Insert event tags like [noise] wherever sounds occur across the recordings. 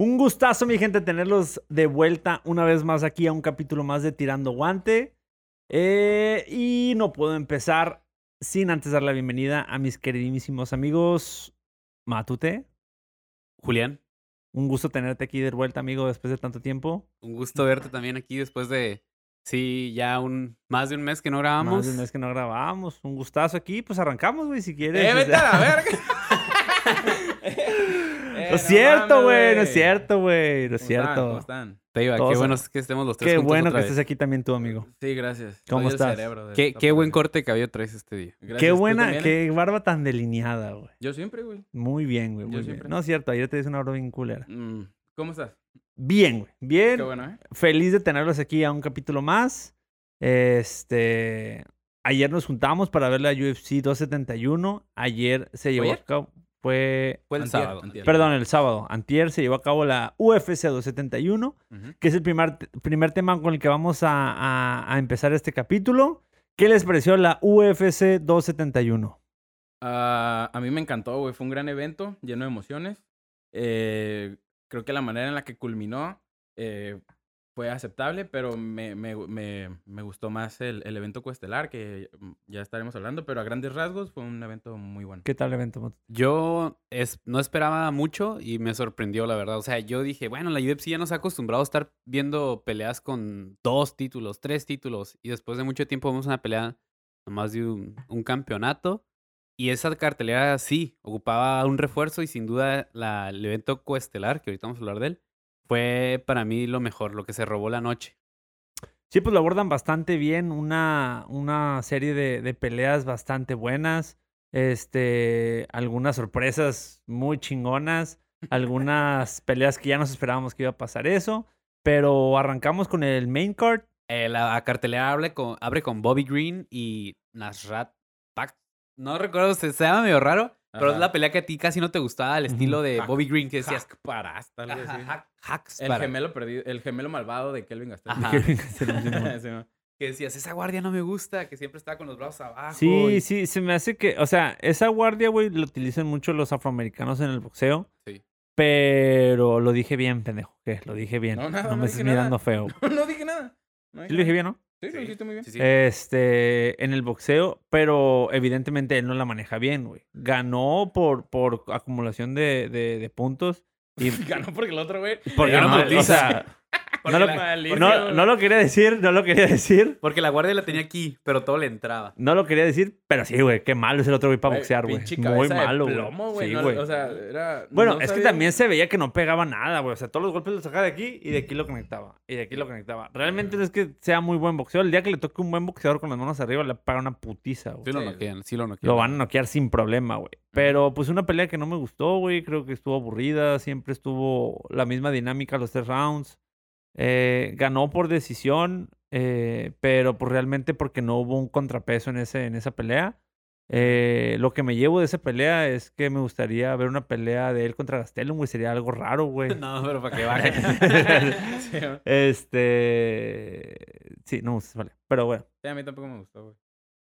Un gustazo, mi gente, tenerlos de vuelta una vez más aquí a un capítulo más de Tirando Guante. Eh, y no puedo empezar sin antes dar la bienvenida a mis queridísimos amigos Matute. Julián, Un gusto tenerte aquí de vuelta, amigo, después de tanto tiempo. un gusto verte también aquí después de, sí, ya un más de un mes que no grabamos. Más de un mes que no grabábamos. Un gustazo aquí. Pues arrancamos, güey, si quieres. ¡Eh, vete a la verga! [laughs] No es cierto, güey. No es cierto, güey. No es ¿Cómo cierto. están? Peiva, Todos qué a- bueno que estemos los tres Qué juntos bueno otra que vez. estés aquí también tú, amigo. Sí, gracias. ¿Cómo estás? Qué, buen corte de cabello traes este día. Gracias, Qué ¿tú buena, qué barba tan delineada, güey. Yo siempre, güey. Muy bien, güey. Yo Muy bien. siempre. No es cierto, ayer te hice una barba bien culera. Mm, ¿Cómo estás? Bien, güey. Bien. Qué bueno, ¿eh? Feliz de tenerlos aquí a un capítulo más. Este. Ayer nos juntamos para ver la UFC 271. Ayer se llevó ayer? a cabo. Fue. Fue el Antier, sábado. antier. Perdón, el sábado. Antier se llevó a cabo la UFC 271, Ujú. que es el primer, primer tema con el que vamos a, a- a empezar este capítulo. ¿Qué les pareció la UFC 271? Ah, a mí me encantó, güey. Fue un gran evento, lleno de emociones. Eh, creo que la manera en la que culminó eh, fue aceptable, pero me, me, me, me gustó más el, el evento coestelar, que ya estaremos hablando, pero a grandes rasgos fue un evento muy bueno. ¿Qué tal el evento? Yo es, no esperaba mucho y me sorprendió, la verdad. O sea, yo dije, bueno, la UFC ya nos ha acostumbrado a estar viendo peleas con dos títulos, tres títulos, y después de mucho tiempo vemos una pelea nomás de un, un campeonato. Y esa cartelera sí, ocupaba un refuerzo y sin duda la, el evento coestelar, que ahorita vamos a hablar de él, fue para mí lo mejor, lo que se robó la noche. Sí, pues lo abordan bastante bien. Una, una serie de, de peleas bastante buenas. Este, algunas sorpresas muy chingonas. Algunas [laughs] peleas que ya nos esperábamos que iba a pasar eso. Pero arrancamos con el main card. Eh, la cartelera abre con, abre con Bobby Green y Nasrat Pak. No recuerdo, se, se llama medio raro, pero es la pelea que a ti casi no te gustaba, el Ujú. estilo de Hack- Bobby Green que decías. Hack Paras, tal vez, Ajá, sí. hack- hacks El para- gemelo perdido, el gemelo malvado de Kelvin [laughs] ¿no? [laughs] Que decías, esa guardia no me gusta, que siempre está con los brazos abajo. Sí, y- sí, se me hace que, o sea, esa guardia, güey, la utilizan mucho los afroamericanos en el boxeo. Sí. Pero lo dije bien, pendejo. ¿Qué? Lo dije bien. No, No, nada, me no estés mirando feo. [laughs] no dije nada. No Sí lo dije bien, ¿no? Sí, lo Sí, dijiste muy bien. Este, en el boxeo, pero evidentemente él no la maneja bien, güey. Ganó por, por acumulación de, de, de puntos. Y [laughs] Ganó porque el otro, güey. porque no, o sea, [laughs] no, lo, la- malísimo. no, no lo quería decir, no lo quería decir. Porque la guardia la tenía aquí, pero todo le entraba. No lo quería decir, pero sí, güey, qué malo es el otro güey para boxear, güey. Muy malo, güey. Sí, no, o sea, era... Bueno, no es que también se veía que no pegaba nada, güey. O sea, todos los golpes los sacaba de aquí y de aquí lo conectaba. Y de aquí lo conectaba. Realmente no es que sea muy buen boxeo. El día que le toque un buen boxeador con las manos arriba, le paga una putiza, güey. Sí lo noquean, sí lo noquean. Lo van a noquear sin problema, güey. Pero pues una pelea que no me gustó, güey. Creo que estuvo aburrida. Siempre estuvo la misma dinámica los tres rounds. Eh, ganó por decisión, eh, pero pues realmente porque no hubo un contrapeso en, ese, en esa pelea. Eh, lo que me llevo de esa pelea es que me gustaría ver una pelea de él contra Gastelum, güey. Sería algo raro, güey. [laughs] No, pero para que baje. [laughs] Sí, este... Sí, no me gusta pelea. Pero bueno. Sí, a mí tampoco me gustó, güey.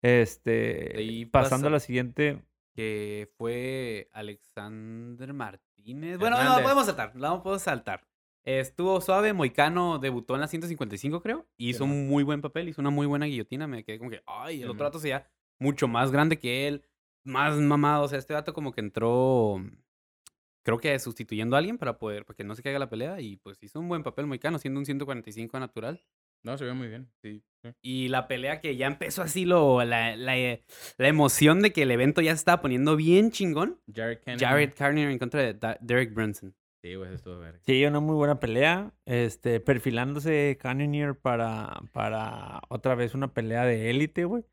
Este... Ahí pasando a la siguiente... que fue Alexander Martínez. Bueno, no, podemos saltar, no podemos saltar. Estuvo suave, Moicano debutó en la 155, creo. y Hizo un muy buen papel, hizo una muy buena guillotina. Me quedé como que, ay, el otro dato sería mucho más grande que él, más mamado. O sea, este dato como que entró, creo que sustituyendo a alguien para poder, para que no se caiga la pelea. Y pues hizo un buen papel Moicano, siendo un 145 natural. No, se ve muy bien. Sí. sí. Y la pelea que ya empezó así, lo, la, la, la emoción de que el evento ya se estaba poniendo bien chingón. Jared Kennedy. Jared Carnier en contra de Derek Brunson. Sí, güey, eso estuvo verga. Sí, una muy buena pelea. Este, perfilándose Cannonier para, para otra vez una pelea de élite, güey.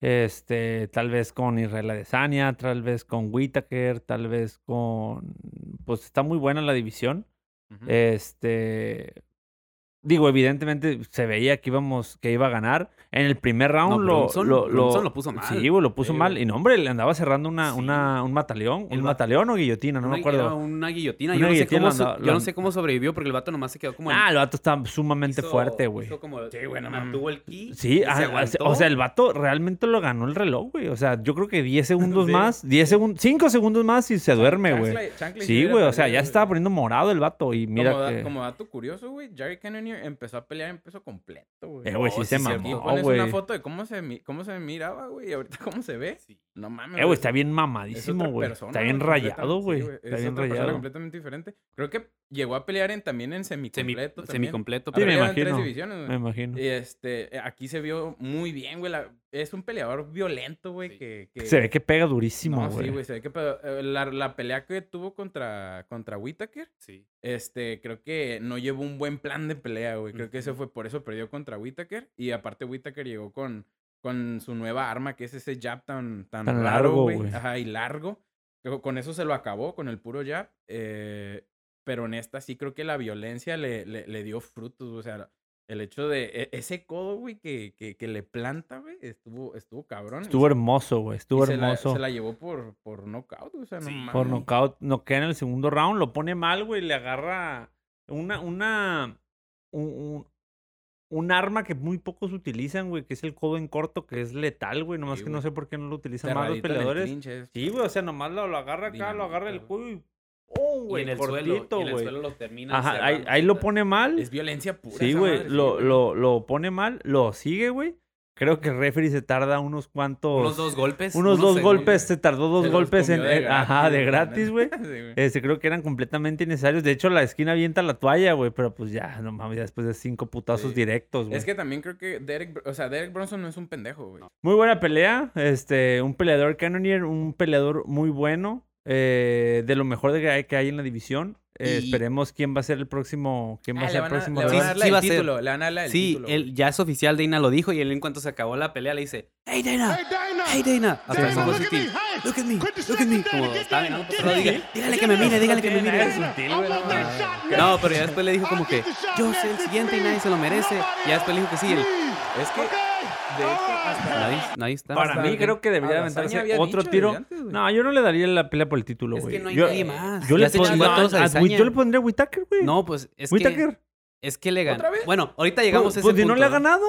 Este, tal vez con Israel Adesanya, tal vez con Whitaker, tal vez con. Pues está muy buena la división. Este. Digo, evidentemente se veía que íbamos, que iba a ganar. En el primer round No, lo, lo, lo- lo puso mal. Sí, güey, lo puso Sí, mal. Y no, hombre, le andaba cerrando una, Sí. una, un mataleón. ¿Un mataleón o guillotina? No Una- me acuerdo. Una guillotina. Una yo, no sé cómo, andaba- yo no sé cómo sobrevivió porque el vato nomás se quedó como... Ah, el vato está sumamente hizo- fuerte, güey. como... Sí, güey, no mantuvo el ki. Sí, ah, se ah, o sea, el vato realmente lo ganó el reloj, güey. O sea, yo creo que 10 segundos [laughs] Sí. más, 10 segundos, 5 segundos más y se duerme, güey. Sí, güey, o sea, ya se estaba poniendo morado el vato y mira como, dato curioso, güey, Jerry Empezó a pelear en peso completo, güey. Eh, güey, sí Oh, se mamó, pones güey. una foto de cómo se, cómo se miraba, güey, y ahorita cómo se ve. Sí. No mames. Eh, güey, está bien mamadísimo, güey. Está bien rayado, güey. sí, Está es bien otra rayado. completamente diferente. Creo que llegó a pelear en, también en Semi, semicompleto. también. semicompleto. Sí, me peleado en tres imagino. divisiones. Me imagino. Y este, aquí se vio muy bien, güey. la- Es un peleador violento, güey, Sí. que, que- Se ve que pega durísimo, No, güey. sí, güey, se ve que eh, la, la pelea que tuvo contra, contra Whittaker, Sí. este, creo que no llevó un buen plan de pelea, güey. Creo que eso fue por eso perdió contra Whittaker. Y aparte Whittaker llegó con, con su nueva arma, que es ese jab tan, tan, Tan raro, largo, güey. güey. Ajá, y largo. Con eso se lo acabó, con el puro jab. eh, pero en esta sí creo que la violencia le, le, le dio frutos, o sea... El hecho de e- ese codo, güey, que, que, que le planta, güey, estuvo, estuvo cabrón. Estuvo hermoso, güey. Estuvo y se la- hermoso. Se la, llevó por, por knockout, o sea, no Sí. mames. Por nocaut, noquea en el segundo round, lo pone mal, güey, le agarra una, una, un, un, un arma que muy pocos utilizan, güey, que es el codo en corto, que es letal, güey, nomás Sí, que no sé por qué no lo utilizan más los peleadores. Sí, güey, o sea, nomás lo, lo agarra acá, lo agarra el cuello y ¡pum, Y güey! en el suelo, cortito, y en el güey. suelo lo termina Ajá, ahí, lo pone mal. Es violencia pura. Sí, güey, lo, lo, lo pone mal, lo sigue, güey. Creo que el referee se tarda unos cuantos... Unos dos golpes. unos dos segundos. golpes, se tardó dos Se golpes en... de eh, ajá, de gratis, güey. [laughs] Sí, güey. Este, creo que eran completamente innecesarios. De hecho, la esquina avienta la toalla, güey. Pero pues ya, no mames, ya después de cinco putazos Sí. directos, güey. Es que también creo que Derek, o sea, Derek Bronson no es un pendejo, güey. Muy buena pelea. Este, un peleador Cannonier, un peleador muy bueno. Eh, de lo mejor de que hay, que hay en la división. Eh, Y- esperemos quién va a ser el próximo. ¿Quién va Ah, a le ser el van a, próximo le van a rival. dar Sí, la sí va del a ser. título, le van a dar la del Sí, título, él ya es oficial, Dana lo dijo y él en cuanto se acabó la pelea le dice, hey Dana, hey Dana, el Soho City, look at me, look at me, como estaba mirando por otro lado, diga, dígale que me mire, dígale que me mire. No, pero ya después le dijo como que, yo soy el siguiente y nadie se lo merece. Y ya después le dijo que sí, él, Es que, de hecho, hasta... nadie, nadie está. Para hasta mí, creo que debería aventarse otro tiro. antes. No, yo no le daría la pelea por el título, Es güey. que no hay yo, nadie más. Yo Ya le se pon- chingó a a yo le pondría a Whitaker, güey. No, pues es que, Whittaker. es que le ganó. ¿Otra vez? Bueno, ahorita llegamos a ese Pues si no punto. le ha ganado.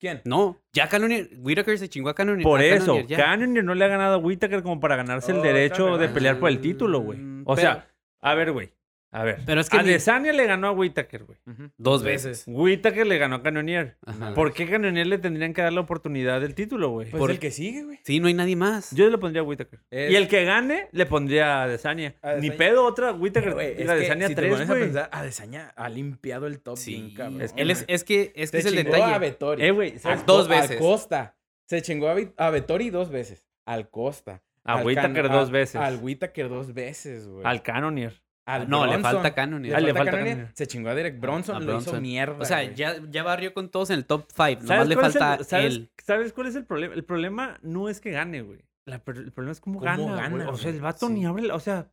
¿Quién? No, ya Cannonier, Whittaker se chingó a Cannonier. Por a eso, Cannonier. Cannonier no le ha ganado a Whittaker como para ganarse el Otra derecho de pelear por el título, güey. Mm, O pero- sea, a ver, güey. A ver. Pero es que ni- Adesanya le ganó a Whittaker, güey. Dos veces. Whittaker le ganó a Cannonier. Ajá. ¿Por qué Cannonier le tendrían que dar la oportunidad del título, güey? Pues Por- el que sigue, güey. Sí, no hay nadie más. Yo le pondría a Whittaker. Es- Y el que gane, le pondría a Adesanya. Ni pedo otra, Whittaker. Güey, y es la que Adesanya si te 3, pones a güey. Adesanya ha limpiado el top Sí, bien, cabrón. es que él es, es que, es, que es el chingó detalle. a Vettori. Eh, güey. Dos veces. A Costa. Se chingó a, a Vettori dos veces. Al Costa. A Al Whittaker Can- dos veces. Al Whittaker dos veces, güey. Al Cannonier. Al no, le falta Cannonier. Ah, le falta Cannonier. Cannonier. Se chingó a Derek Bronson, A lo hizo mierda. O sea, güey. ya, ya barrió con todos en el top 5. Nomás ¿Sabes le el- falta ¿sabes, él. ¿Sabes cuál es el problema? El problema no es que gane, güey. La el problema es cómo, ¿Cómo gana, gana, güey. O sea, el vato Sí. ni abre, la- o sea,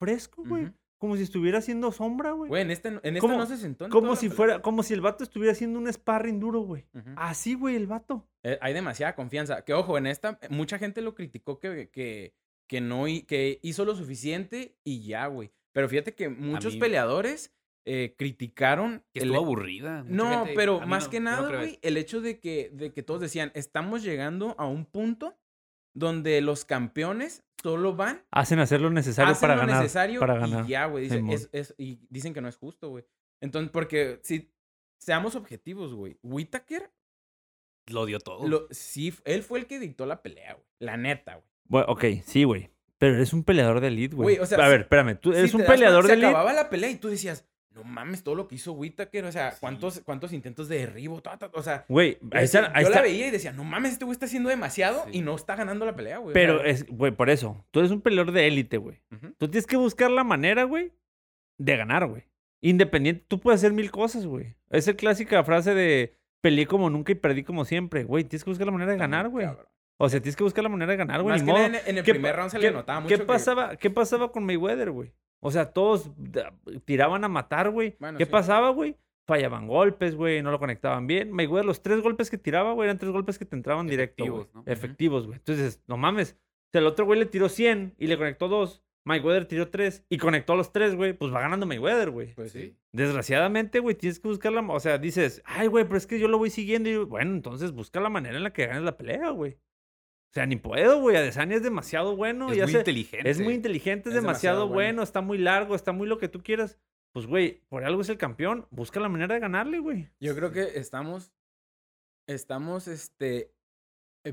fresco, güey. Como si estuviera haciendo sombra, güey. Güey, en este, en este ¿Cómo- no se sentó. en Como si fuera, como si el vato estuviera haciendo un sparring duro, güey. Así, güey, el vato. Eh, hay demasiada confianza. Que ojo, en esta, mucha gente lo criticó que, que, que no que hizo lo suficiente y ya, güey. Pero fíjate que muchos mí- peleadores eh, criticaron. Que el- estuvo aburrida. Mucha No, gente- pero más no, que nada, güey, el hecho de que, de que todos decían, estamos llegando a un punto donde los campeones solo van, Hacen hacer lo necesario hacen para lo ganar. necesario para y ganar. ya, güey. dice, Simón. es- es- y dicen que no es justo, güey. Entonces, porque si seamos objetivos, güey, Whitaker, Lo dio todo. lo, sí, él fue el que dictó la pelea, güey. La neta, güey. Bueno, ok, sí, güey. Pero eres un peleador de elite, güey. Güey, o sea, a ver, espérame. Tú eres Si un das peleador cuenta, de Se elite. acababa la pelea y tú decías, no mames, todo lo que hizo Whitaker, o sea, Sí. ¿cuántos, cuántos intentos de derribo, ta, ta, o sea, Güey, yo ahí está. decía- ahí yo está. la veía y decía, no mames, este güey está haciendo demasiado Sí. y no está ganando la pelea, güey. Pero es, güey, por eso. Tú eres un peleador de élite, güey. Tú tienes que buscar la manera, güey, de ganar, güey. Independiente, tú puedes hacer mil cosas, güey. Es la clásica frase de peleé como nunca y perdí como siempre. Güey, tienes que buscar la manera de ganar, güey. cabrón. O sea, tienes que buscar la manera de ganar, güey. Más que modo. en, en el ¿Qué primer round se le notaba mucho ¿qué que- pasaba, ¿Qué pasaba con Mayweather, güey? O sea, todos tiraban a matar, güey. Bueno, ¿Qué sí. pasaba, güey? fallaban golpes, güey, no lo conectaban bien. Mayweather, los tres golpes que tiraba, güey, eran tres golpes que te entraban directo, güey. Efectivos, ¿no? Efectivos, güey. Entonces, no mames. Si el otro güey le tiró 100 y le conectó dos, Mayweather tiró tres y conectó los tres, güey, pues va ganando Mayweather, güey. Pues sí. Desgraciadamente, güey, tienes que buscar la... O sea, dices, ay, güey, pero es que yo lo voy siguiendo y, bueno, entonces busca la manera en la que ganes la pelea, güey. O sea, ni puedo, güey. Adesanya es demasiado bueno. Es y muy inteligente. es muy inteligente, es, Es demasiado, demasiado bueno. bueno. está muy largo, está muy lo que tú quieras. Pues, güey, por algo es el campeón. Busca la manera de ganarle, güey. Yo creo que estamos. Estamos, este.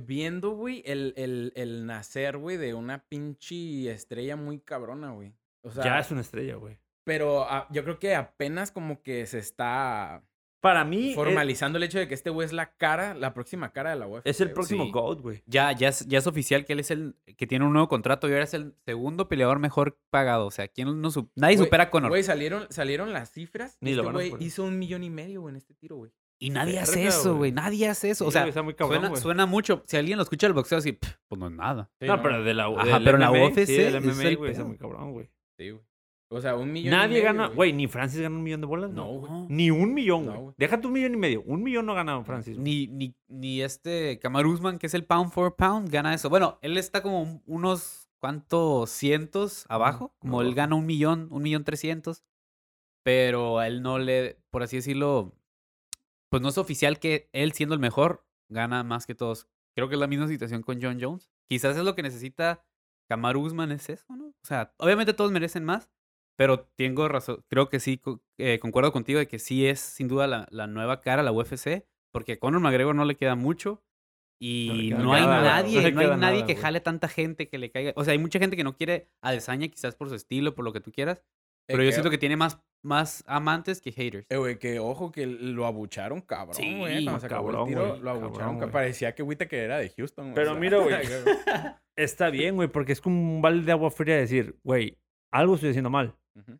Viendo, güey, el, el, el nacer, güey, de una pinche estrella muy cabrona, güey. O sea, ya es una estrella, güey. pero ah, yo creo que apenas como que se está Para mí, es, formalizando el hecho de que este güey es la cara, la próxima cara de la UFC. es el güey. próximo Sí. GOAT, güey. Ya, ya, es, ya es oficial que él es el que tiene un nuevo contrato y ahora es el segundo peleador mejor pagado. O sea, ¿quién no su- nadie Güey, supera a Conor. Güey, salieron, salieron las cifras. Ni lo este van a güey hizo un millón y medio, güey, en este tiro, güey. Y nadie hace eso, güey. Nadie hace eso. o Sí, sea, cabrón, suena, mucho. Si alguien lo escucha el boxeo así, pues no es nada. Sí, no, pero de la Ajá, pero la MMA, UFC sí, del es MMA, el güey, está muy cabrón, güey. Sí, güey. O sea, un millón y Nadie medio, gana, güey, ni Francis gana un millón de bolas. No, güey. Ni un millón, No, güey. güey. Déjate un millón y medio. Un millón no ha ganado Francis. Ni, ni, ni este Kamaru Usman, que es el pound for pound, gana eso. Bueno, él está como un- unos cuantos cientos abajo. Como él gana un millón, un millón trescientos. Pero a él no le, por así decirlo, pues no es oficial que él siendo el mejor gana más que todos. Creo que es la misma situación con John Jones. Quizás es lo que necesita Kamaru Usman, es eso, ¿no? O sea, obviamente todos merecen más, pero tengo razón. Creo que sí, eh, concuerdo contigo de que sí es sin duda la, la nueva cara a la UFC, porque a Conor McGregor no le queda mucho. Y queda no, hay nada, nadie, no hay nadie nada, que jale tanta gente que le caiga. O sea, hay mucha gente que no quiere a Desaña quizás por su estilo, por lo que tú quieras. Pero yo siento que tiene más, más amantes que haters. Eh, güey, que ojo, que lo abucharon cabrón, Sí, güey. Cuando se acabó cabrón, el tiro, güey, lo abucharon. cabrón, que güey. parecía que Wita que era de Houston. Pero o sea, mira, güey. [laughs] Está bien, güey, porque es como un balde de agua fría decir, güey, algo estoy haciendo mal.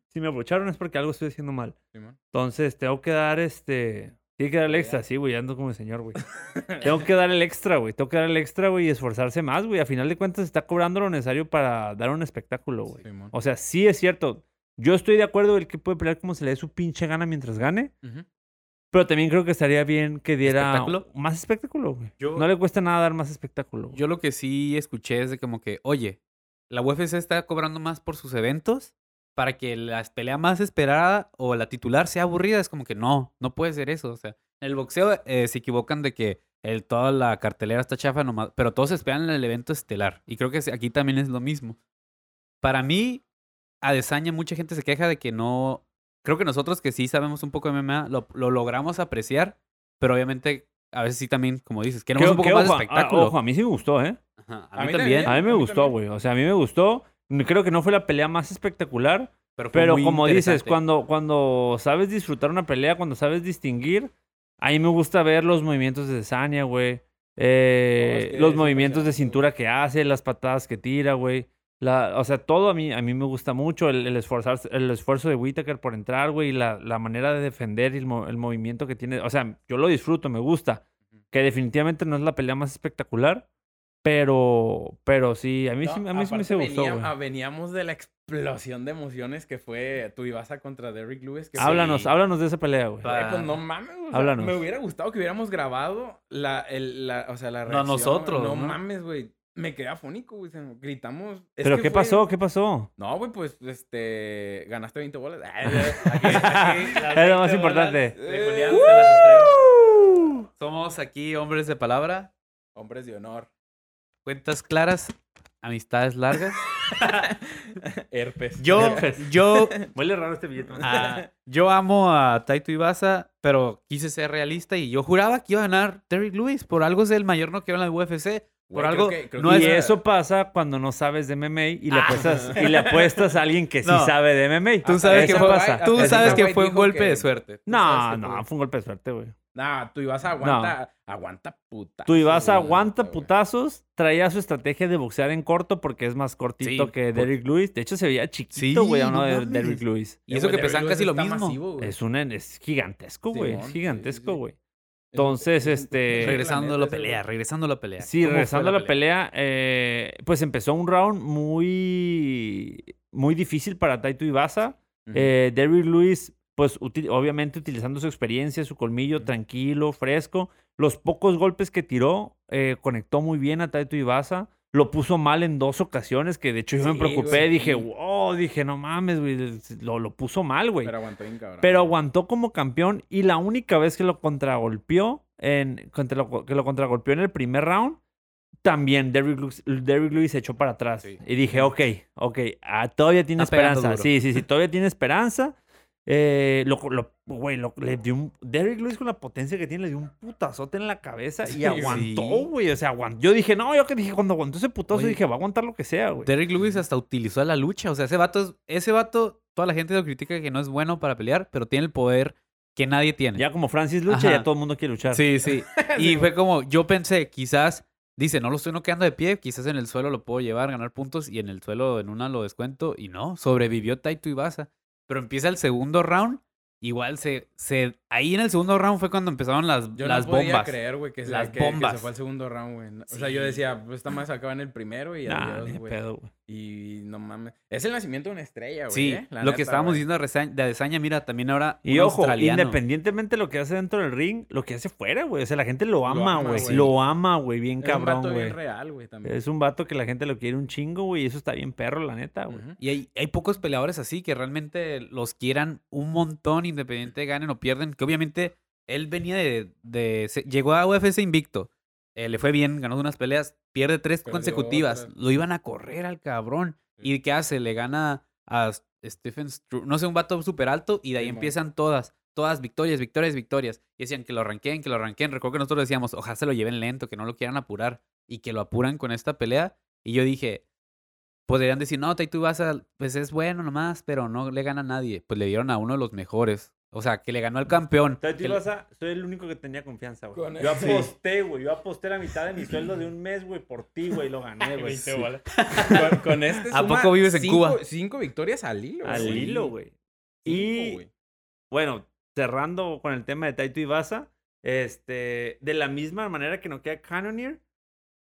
Si me aprovecharon es porque algo estoy haciendo mal. Simón. Entonces, tengo que dar este. Tiene que dar el extra, sí, güey, ando como el señor, güey. [laughs] tengo que dar el extra, güey. Tengo que dar el extra, güey, y esforzarse más, güey. A final de cuentas, está cobrando lo necesario para dar un espectáculo, güey. O sea, sí es cierto. Yo estoy de acuerdo el que puede pelear como se le dé su pinche gana mientras gane. Pero también creo que estaría bien que diera ¿Espectáculo? más espectáculo, güey. Yo- No le cuesta nada dar más espectáculo. güey. Yo lo que sí escuché es de como que, oye, la UFC está cobrando más por sus eventos para que la pelea más esperada o la titular sea aburrida. Es como que no, no puede ser eso. O sea, en el boxeo eh, se equivocan de que el, toda la cartelera está chafa nomás, pero todos esperan en el evento estelar. Y creo que aquí también es lo mismo. Para mí, a Desaña mucha gente se queja de que no... Creo que nosotros que sí sabemos un poco de MMA lo, lo logramos apreciar, pero obviamente a veces sí también, como dices, queremos Que- un poco que más de ojo, a- espectáculo. ojo, a mí sí me gustó, ¿eh? Ajá, A a, mí mí también. también. A mí me a mí gustó, güey. O sea, a mí me gustó. Creo que no fue la pelea más espectacular. Pero muy como dices, cuando, cuando sabes disfrutar una pelea, cuando sabes distinguir, a mí me gusta ver los movimientos de Sania, güey. Eh, No, es que los movimientos de cintura que hace, las patadas que tira, güey. La, o sea, todo a mí, a mí me gusta mucho. El, el, esforzarse- el esfuerzo de Whittaker por entrar, güey. La, la manera de defender y el, el movimiento que tiene. O sea, yo lo disfruto, me gusta. Que definitivamente no es la pelea más espectacular. Pero, pero sí, a mí, sí, No, a mí sí me se gustó, venía- ah, veníamos de la explosión de emociones que fue tu Ibasa contra Derrick Lewis. Que Háblanos, háblanos de esa pelea, güey. Pues no mames, o sea, Háblanos. me hubiera gustado que hubiéramos grabado la, el, la, o sea, la No, reacción. nosotros, No, ¿no? mames, güey. Me quedé afónico, güey. Gritamos. Es ¿Pero que qué fue- pasó? ¿Qué pasó? No, güey, pues, este, ganaste 20 bolas. [laughs] Es lo más importante. Somos aquí hombres de palabra, Hombres de honor. Cuentas claras, amistades largas. [laughs] Herpes. Yo, Herpes. yo, [laughs] Huele raro este billete. ah, yo amo a Taito Ibasa, pero quise ser realista y yo juraba que iba a ganar Derrick Lewis. Por algo es el mayor noqueo en la UFC. Por Güey, algo, creo que- creo no que y es- eso pasa cuando no sabes de MMA y le Ah. apuestas, y le apuestas a alguien que sí No. sabe de MMA. Tú sabes Eso que fue, pasa. tú sabes que fue un dijo golpe que- de suerte. No, que no, fue- fue un golpe de suerte, güey. Nah, tú ibas a aguanta, aguanta puta. Tú ibas a aguanta güey. putazos, traía su estrategia de boxear en corto porque es más cortito Sí, que por- Derrick Lewis. De hecho, se veía chiquito, Sí, güey, a uno no de. Derrick Lewis. Y eso que pesan casi lo mismo. masivo, güey. Es, un, es gigantesco, güey. Es sí, gigantesco, sí. güey. Entonces, este- Regresando a la pelea, regresando a la pelea. Sí, ¿Cómo fue regresando a la pelea, eh, pues empezó un round muy, muy difícil para Taito Ibasa. Ujú. Eh, Derrick Lewis pues obviamente utilizando su experiencia, su colmillo, tranquilo, fresco. Los pocos golpes que tiró, eh, conectó muy bien a Taito Ibasa. Lo puso mal en dos ocasiones, que de hecho yo me preocupé. güey. Dije, wow, dije, no mames, güey. Lo, lo puso mal, güey. Pero aguantó bien cabrón. Pero aguantó como campeón y la única vez que lo contragolpeó, en, contra lo- que lo contragolpeó en el primer round, también Derrick Lewis, Derrick Lewis se echó para atrás. Sí. Y dije, ok, ok, ah, todavía tiene Está esperanza. Sí, sí, sí, todavía tiene esperanza. Eh, lo, lo- güey, lo- le dio un, Derrick Lewis con la potencia que tiene le dio un putazote en la cabeza y aguantó, sí. güey. O sea, aguantó. Yo dije, no, yo que dije, cuando aguantó ese putazo, Oye, dije, va a aguantar lo que sea, güey. Derrick Lewis hasta utilizó la lucha. O sea, ese vato, es- ese vato, toda la gente lo critica que no es bueno para pelear, pero tiene el poder que nadie tiene. Ya como Francis lucha, Ajá. ya todo el mundo quiere luchar. Sí, sí. [laughs] Y fue como, yo pensé, quizás, dice, no lo estoy noqueando de pie, quizás en el suelo lo puedo llevar, ganar puntos, y en el suelo en una lo descuento, y no, sobrevivió Taito Ibasa. Pero empieza el segundo round, igual se, se, ahí en el segundo round fue cuando empezaron las, Yo las no podía bombas. creer, güey, que, se- Las que- que bombas. se fue al segundo round, güey. O sea, yo decía, pues esta más acaba en el primero y Nah, adiós, güey. Y no mames. Es el nacimiento de una estrella, güey. Sí, eh, lo que estábamos güey. diciendo de Adesanya, mira, también ahora Y un ojo, australiano. independientemente de lo que hace dentro del ring, lo que hace fuera, güey. O sea, la gente lo ama, ama, güey. Lo ama, güey. Bien Es un cabrón, vato güey. bien real, güey, también. Es un vato que la gente lo quiere un chingo, güey. Y eso está bien perro, la neta, güey. Y hay, hay pocos peleadores así que realmente los quieran un montón, independiente de ganen o pierden. Que obviamente él venía de. de- se- llegó a UFC invicto. Eh, le fue bien, ganó unas peleas, pierde tres Perdió consecutivas. Lo iban a correr al cabrón. ¿Y qué hace? Le gana a Stephen Stru- no sé, un vato súper alto. Y de ahí empiezan todas. Todas victorias, victorias, victorias. Y decían que lo arranquen, que lo arranquen. Recuerdo que nosotros decíamos, ojalá se lo lleven lento, que no lo quieran apurar. Y que lo apuran con esta pelea. Y yo dije, podrían decir, no, Taito Ibasa, pues es bueno nomás, pero no le gana a nadie. Pues le dieron a uno de los mejores. O sea, que le ganó al campeón. Taito Que le- Ibasa, soy el único que tenía confianza, güey. Con Yo ese- aposté, güey. Yo aposté la mitad de mi sueldo de un mes, güey, por ti, güey. Lo gané, [laughs] güey. Sí. [laughs] con, con este ¿A poco vives en cinco- Cuba? Cinco victorias al hilo, Al güey. hilo, güey. Cinco, Y güey. bueno, cerrando con el tema de Taito Ibasa, este, de la misma manera que no queda Cannoneer,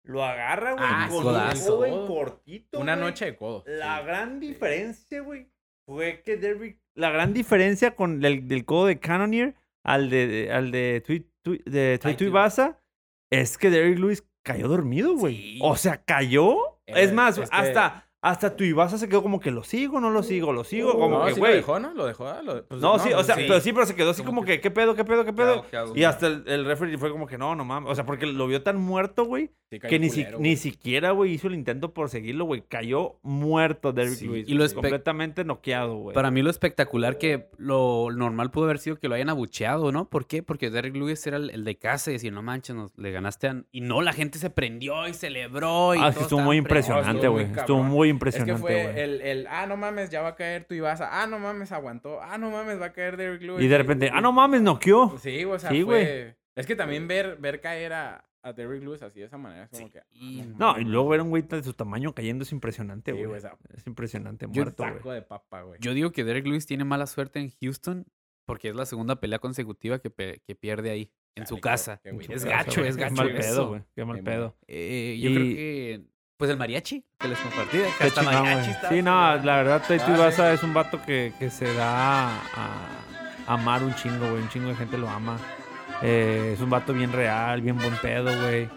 lo agarra, güey, Ah, con un codazo. codo en cortito, Una güey. noche de codo. La sí. gran diferencia, güey, fue que Derrick... La gran diferencia con el del codo de Cannoneer al de, de- al de, Tui- de es que Derrick Lewis cayó dormido, güey. Sí. O sea, cayó. Eh, es más, es que- hasta, hasta tu Ibasa se quedó como que lo sigo, no lo sigo, lo sigo, como no, que, sí güey. lo dejó, ¿no? Lo dejó. ah, lo- pues, no, sí, o sea, sí. pero sí, pero se quedó así Como como que, ¿qué pedo, qué pedo, qué pedo? ¿Qué hago? Y hasta el, el referee fue como que, no, no mames. O sea, porque lo vio tan muerto, güey, Sí que ni, si- culero, ni güey. siquiera, güey, hizo el intento por seguirlo, güey. Cayó muerto Derrick Sí, Lewis. y lo completamente noqueado, güey. Para mí lo espectacular que lo normal pudo haber sido que lo hayan abucheado, ¿no? ¿Por qué? Porque Derrick Lewis era el, el de casa y decía, no manches, nos, le ganaste a... Y no, la gente se prendió y celebró y Ah, todos estuvo muy impresionante, estuvo muy güey. Estuvo cabrón. Muy Es que impresionante, fue güey. el, el, ah, no mames, ya va a caer tu Ibasa. Ah, no mames, aguantó. Ah, no mames, va a caer Derrick Lewis. Y de repente, ah, no mames, noqueó. Sí, o sea, Sí, fue... Es que también ver, ver caer a, a Derrick Lewis así de esa manera es como que... Ah, No, y luego ver a un güey de su tamaño cayendo es impresionante, Sí, güey. güey, es impresionante, yo muerto, güey. De papa, güey. Yo digo que Derrick Lewis tiene mala suerte en Houston porque es la segunda pelea consecutiva que, pe- que pierde ahí, en su qué- casa. qué güey, es gacho, güey. es gacho. Qué mal eso. pedo, güey. Qué mal pedo. Eh, yo creo que... Pues el mariachi que les compartí. que hasta mariachi está Sí, no, la verdad, Taito Ah, Ibasa es un vato que, que se da a, a amar un chingo, güey. Un chingo de gente lo ama. Eh, es un vato bien real, bien buen pedo, güey.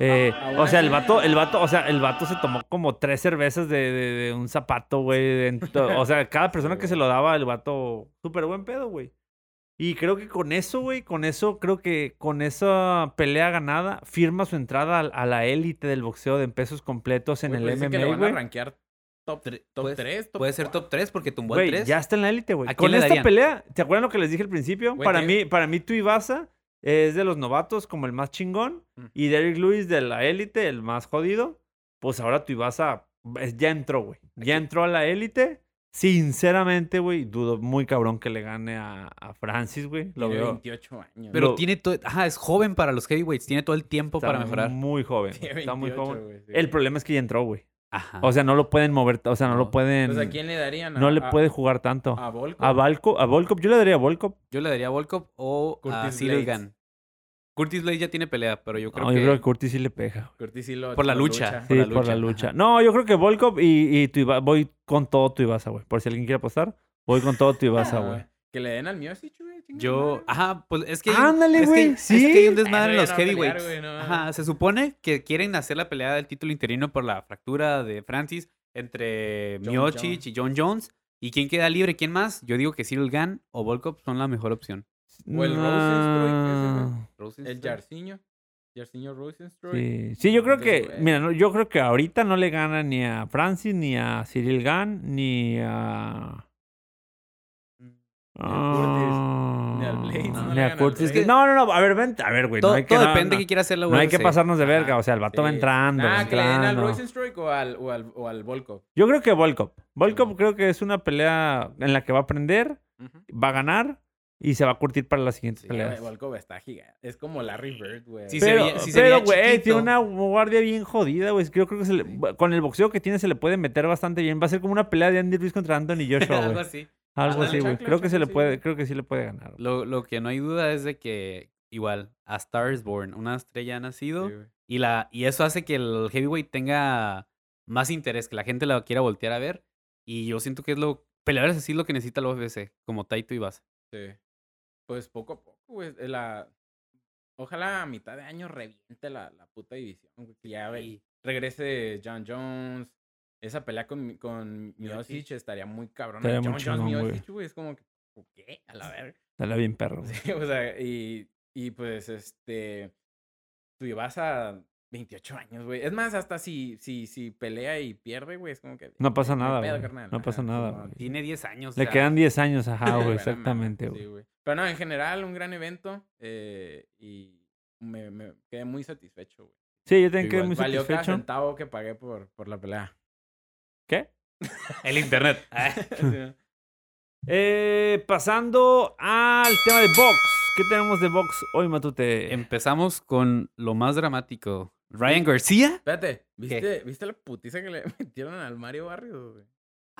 Eh, Ah, o sea, el vato, el vato, o sea, el vato se tomó como tres cervezas de, de- de un zapato, güey. O sea, cada persona que se lo daba, el vato, súper buen pedo, güey. Y creo que con eso, güey, con eso, creo que con esa pelea ganada, firma su entrada a, a la élite del boxeo de en pesos completos en el pues dicen que lo MMA, van a rankear top, top puede- 3, top Puede ser top 3 porque tumbó el Güey, 3. ya está en la élite, güey. ¿A quién Con esta pelea, ¿te acuerdan lo que les dije al principio? Para mí, para mí, tu Ibasa es de los novatos como el más chingón. Mm. Y Derrick Lewis de la élite, el más jodido. Pues ahora tu Ibasa ya entró, güey. Ya entró a la élite. Sinceramente, güey, dudo muy cabrón que le gane a, a Francis, güey. Lo Tiene veo. 28 años. Pero Lo- tiene todo... Ajá, es joven para los heavyweights. Tiene todo el tiempo Está para mejorar. muy joven. Tiene Está muy 28, joven. sí. El problema es que ya entró, güey. Ajá. O sea, no lo pueden mover, o sea, no, lo pueden. Pues, ¿a quién le darían? no ¿A- le a- puede jugar tanto. A Volko. A a Volkov, yo le daría a Volkov. Yo le daría a Volkov o a Curtis Cyril Blades. Curtis Blade ya tiene pelea, pero yo creo No, que... yo creo que Curtis sí le pega. Curtis sí lo- Por la lucha. Sí, Por la por la lucha. No, yo creo que Volkov y, y tu Iba- voy con todo tu Ibasa, güey. Por si alguien quiere apostar, voy con todo tu Ibasa, Ah, güey. Que le den al Miocic, güey. Yo, ajá, pues es que. Ándale, es que- güey, Es que hay un sí. desmadre en los no, pelear, heavyweights. no. Ajá, se supone que quieren hacer la pelea del título interino por la fractura de Francis entre Miocic y John Jones. ¿Y quién queda libre? ¿Quién más? Yo digo que Cyril Gann o Volkov son la mejor opción. O el Rosenstruik. No. El Jarciño. Jarciño Rosenstruik. Sí. sí, yo creo que, mira, no, yo creo que ahorita no le gana ni a Francis, ni a Cyril Gann, ni a... Curtis, ni al Blades, Ah, no al Curtis. No, no, no, a ver, ven, a ver, güey. todo no hay que, todo no, depende no, de qué quiera hacer la no hay que UFC. pasarnos de verga, o sea, el vato va entrando, Ah, que le den al. Rosenstruik o al, o al, o al Volkov. Yo creo que Volkov. Volkov creo que es una pelea en la que va a aprender, va a ganar y se va a curtir para las siguientes Sí, peleas. Volkov está gigante. Es como Larry Bird, güey. Sí, se Pero, veía- sí se pero, veía güey, tiene una guardia bien jodida, güey. Yo creo que se le- con el boxeo que tiene se le puede meter bastante bien. Va a ser como una pelea de Andy Ruiz contra Anthony [laughs] Joshua, Algo así. Algo así, güey. Creo que se le puede, creo que sí le puede ganar. Lo, lo que no hay duda es de que, igual, a Star is Born, una estrella ha nacido. Y, la, y eso hace que el heavyweight tenga más interés, que la gente la quiera voltear a ver. Y yo siento que es lo. Peleadores así es lo que necesita la UFC, como Taito y Baza. Sí. Pues poco a poco, güey. La... Ojalá a mitad de año reviente la, la puta división, güey. Ya ve- regrese John Jones. Esa pelea con, con Miocic estaría muy cabrón. Estaría John Jones güey. Miocic, güey. Es como que, ¿qué? A la verga. Dale bien perro. güey. Sí, o sea, y, y pues este. Tú vas a 28 años, güey. Es más, hasta si, si, si pelea y pierde, güey, es como que. No pasa "No hay nada, güey. carnal". No pasa [laughs] nada, güey. Tiene 10 años. Le quedan 10 años, ajá, [laughs] güey. Exactamente, madre, güey. Pero no, en general, un gran evento. eh, y me, me quedé muy satisfecho, güey. Sí, yo también quedé muy Valió cada satisfecho. centavo que pagué por, por la pelea. ¿Qué? El internet. [laughs] [laughs] Sí. Eh, pasando al tema de box. ¿Qué tenemos de box hoy, Matute? Empezamos con lo más dramático. Ryan García. Espérate, ¿viste, ¿viste la putiza que le [laughs] metieron al Mario Barrios, güey?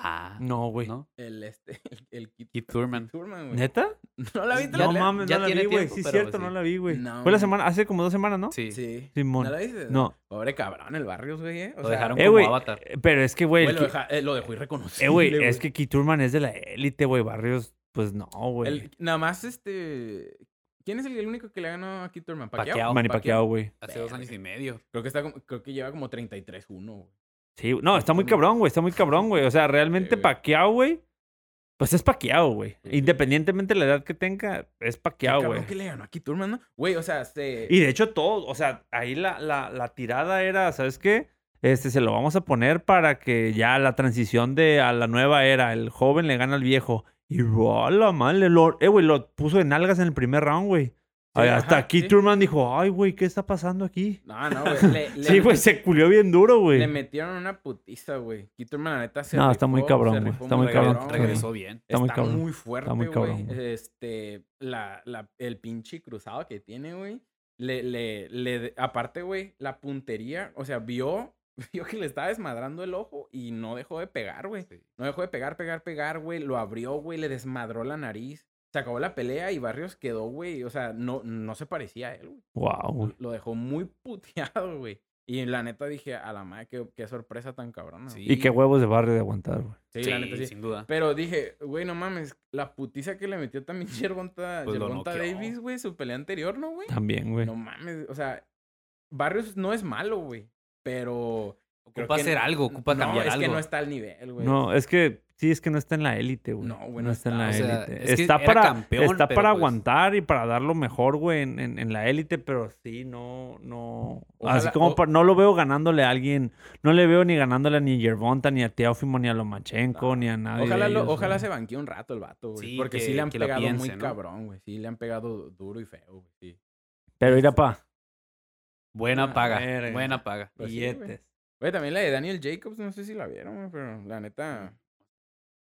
Ah, No, güey. ¿no? El, este, [laughs] el, el Keith Thurman. Thurman, güey. ¿Neta? ¿No la? Ya no mames, ya no la vi, güey. Sí, cierto, sí. no la vi, güey. No, Fue la semana, hace como dos semanas, ¿no? Sí. Sí. Simón. ¿No la viste? No. Pobre cabrón, el Barrios, güey. eh. O Lo sea, dejaron Eh, como avatar. eh, Pero es que, güey. lo, eh, lo dejó irreconocible. Eh, güey, es que Keith Turman es de la élite, güey. Barrios, pues no, güey. Nada más, este... ¿Quién es el, el único que le ganó a Keith Thurman? ¿Pacquiao? Manny Pacquiao, güey. Hace dos años y medio. Creo que, está como- creo que lleva como 33-1, güey. Sí, no, está muy cabrón, güey. Está muy cabrón, güey. O sea, realmente güey. Pacquiao, güey. Pues es Pacquiao, güey. Sí, sí. Independientemente de la edad que tenga, es cabrón güey. que le ganó a Keith Thurman, ¿no? Güey, o sea, se... Y de hecho, todo, o sea, ahí la, la, la tirada era, ¿sabes qué? Este, se lo vamos a poner para que ya la transición de a la nueva era, el joven le gana al viejo. Y la madre, lo, eh, güey, lo puso en algas en el primer round, güey. Ay, hasta ajá, sí. Turman dijo, ay, güey, ¿qué está pasando aquí? No, no, güey. [laughs] Sí, güey, se culió bien duro, güey. Le metieron una putiza, güey. Thurman, la neta, se No, está muy cabrón, güey. Está muy cabrón. Regresó bien. Está muy Está cabrón. muy fuerte, muy güey. cabrón, güey. Este, la, la, el pinche cruzado que tiene, güey. Le, le, le, aparte, güey, la puntería, o sea, vio, [laughs] vio que le estaba desmadrando el ojo y no dejó de pegar, güey. Sí. No dejó de pegar, pegar, pegar, güey. Lo abrió, güey, le desmadró la nariz. Se acabó la pelea y Barrios quedó, güey. O sea, no, no se parecía a él, güey. Wow, güey. Lo dejó muy puteado, güey. Y la neta dije, a la madre, qué, qué sorpresa tan cabrona. güey. Sí. Y qué huevos de barrio de aguantar, güey. Sí, Sí, la neta sí. sin duda. Pero dije, güey, no mames, la putiza que le metió también [laughs] Gervonta, Pues. Davis, güey, su pelea anterior, ¿no, güey? También, güey. No mames, o sea, Barrios no es malo, güey, pero... Ocupa hacer no- algo, ocupa no, cambiar es que algo. no está al nivel, güey. No, es que sí, es que no está en la élite, güey. No, güey, no no está en la está. O sea, élite. es está era para, campeón, está pero para pues- aguantar y para dar lo mejor, güey, en, en, en la élite, pero sí, no, no. Así como o- pa- no lo veo ganándole a alguien, no le veo ni ganándole a ni Gervonta, ni a Teófimo, ni a Lomachenko, No. ni a nadie. Ojalá, de lo- ellos, ojalá güey. se banquee un rato el vato, güey. Sí, porque que- sí le han pegado piense, muy ¿no? cabrón, güey. Sí le han pegado duro y feo, güey. Sí. Pero irá pa. Buena paga. Buena paga. Pues. Billetes. Güey, también la de Daniel Jacobs, no sé si la vieron, güey, pero la neta...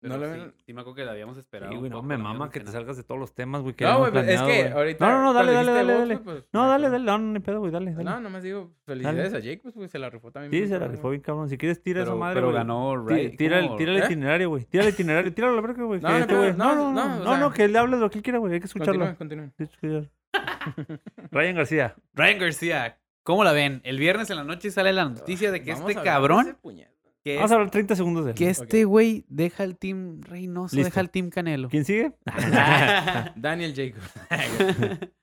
Pero No sí, ven- sí me acuerdo que la habíamos esperado. Sí, güey, no me la mama que te salgas de todos los temas, güey. que No, güey, pues, es que planeado, güey. ahorita... No, no, no, dale, dale, dale, dale. pues, No, dale, dale, no, no, ni pedo, güey, dale, dale. No, nomás digo, felicidades a Jake, pues, güey, se la rifó también. Sí, se la rifó güey. bien cabrón. Si quieres, tira esa Pero, madre, pero güey. ganó Ray. Tira, el, tira el ¿Eh? itinerario, güey. Tira el itinerario. Tíralo a la verga, güey. No, que no, este no, güey- no, no, no, no, no, o no, sea- no, que le hable lo que él quiera, güey. Hay que escucharlo. Continúen, continúen. [laughs] Ryan García. Ryan García. ¿Cómo la ven? El viernes en la noche sale la noticia de que Vamos este cabrón. Que, Vamos a hablar 30 segundos de él. que este güey deja el team Reynoso, Listo. deja el team Canelo. ¿Quién sigue? [laughs] [laughs] Daniel Jacob. [laughs]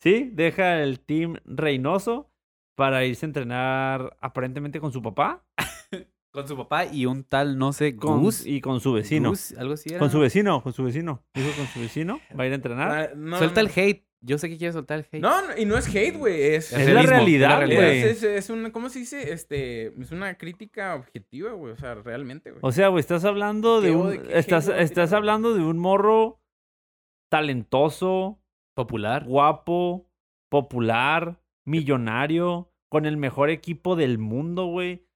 sí, deja el team Reynoso para irse a entrenar aparentemente con su papá Con su papá y un tal, no sé, con- Gus. y con su vecino. Gus, algo así era. Con su ¿no? vecino, con su vecino. Dijo con su vecino. Va a ir a entrenar. Ah, no, Suelta no. el hate. Yo sé que quiere soltar el hate. No, no, y no es hate, güey. Es, Es la realidad, es la realidad. güey. es, es, es una, ¿cómo se dice? Este, es una crítica objetiva, güey. O sea, realmente, güey. O sea, güey, estás hablando de ¿Qué un. Estás, estás hablando de un morro talentoso, Popular. guapo, popular, millonario, con el mejor equipo del mundo, güey.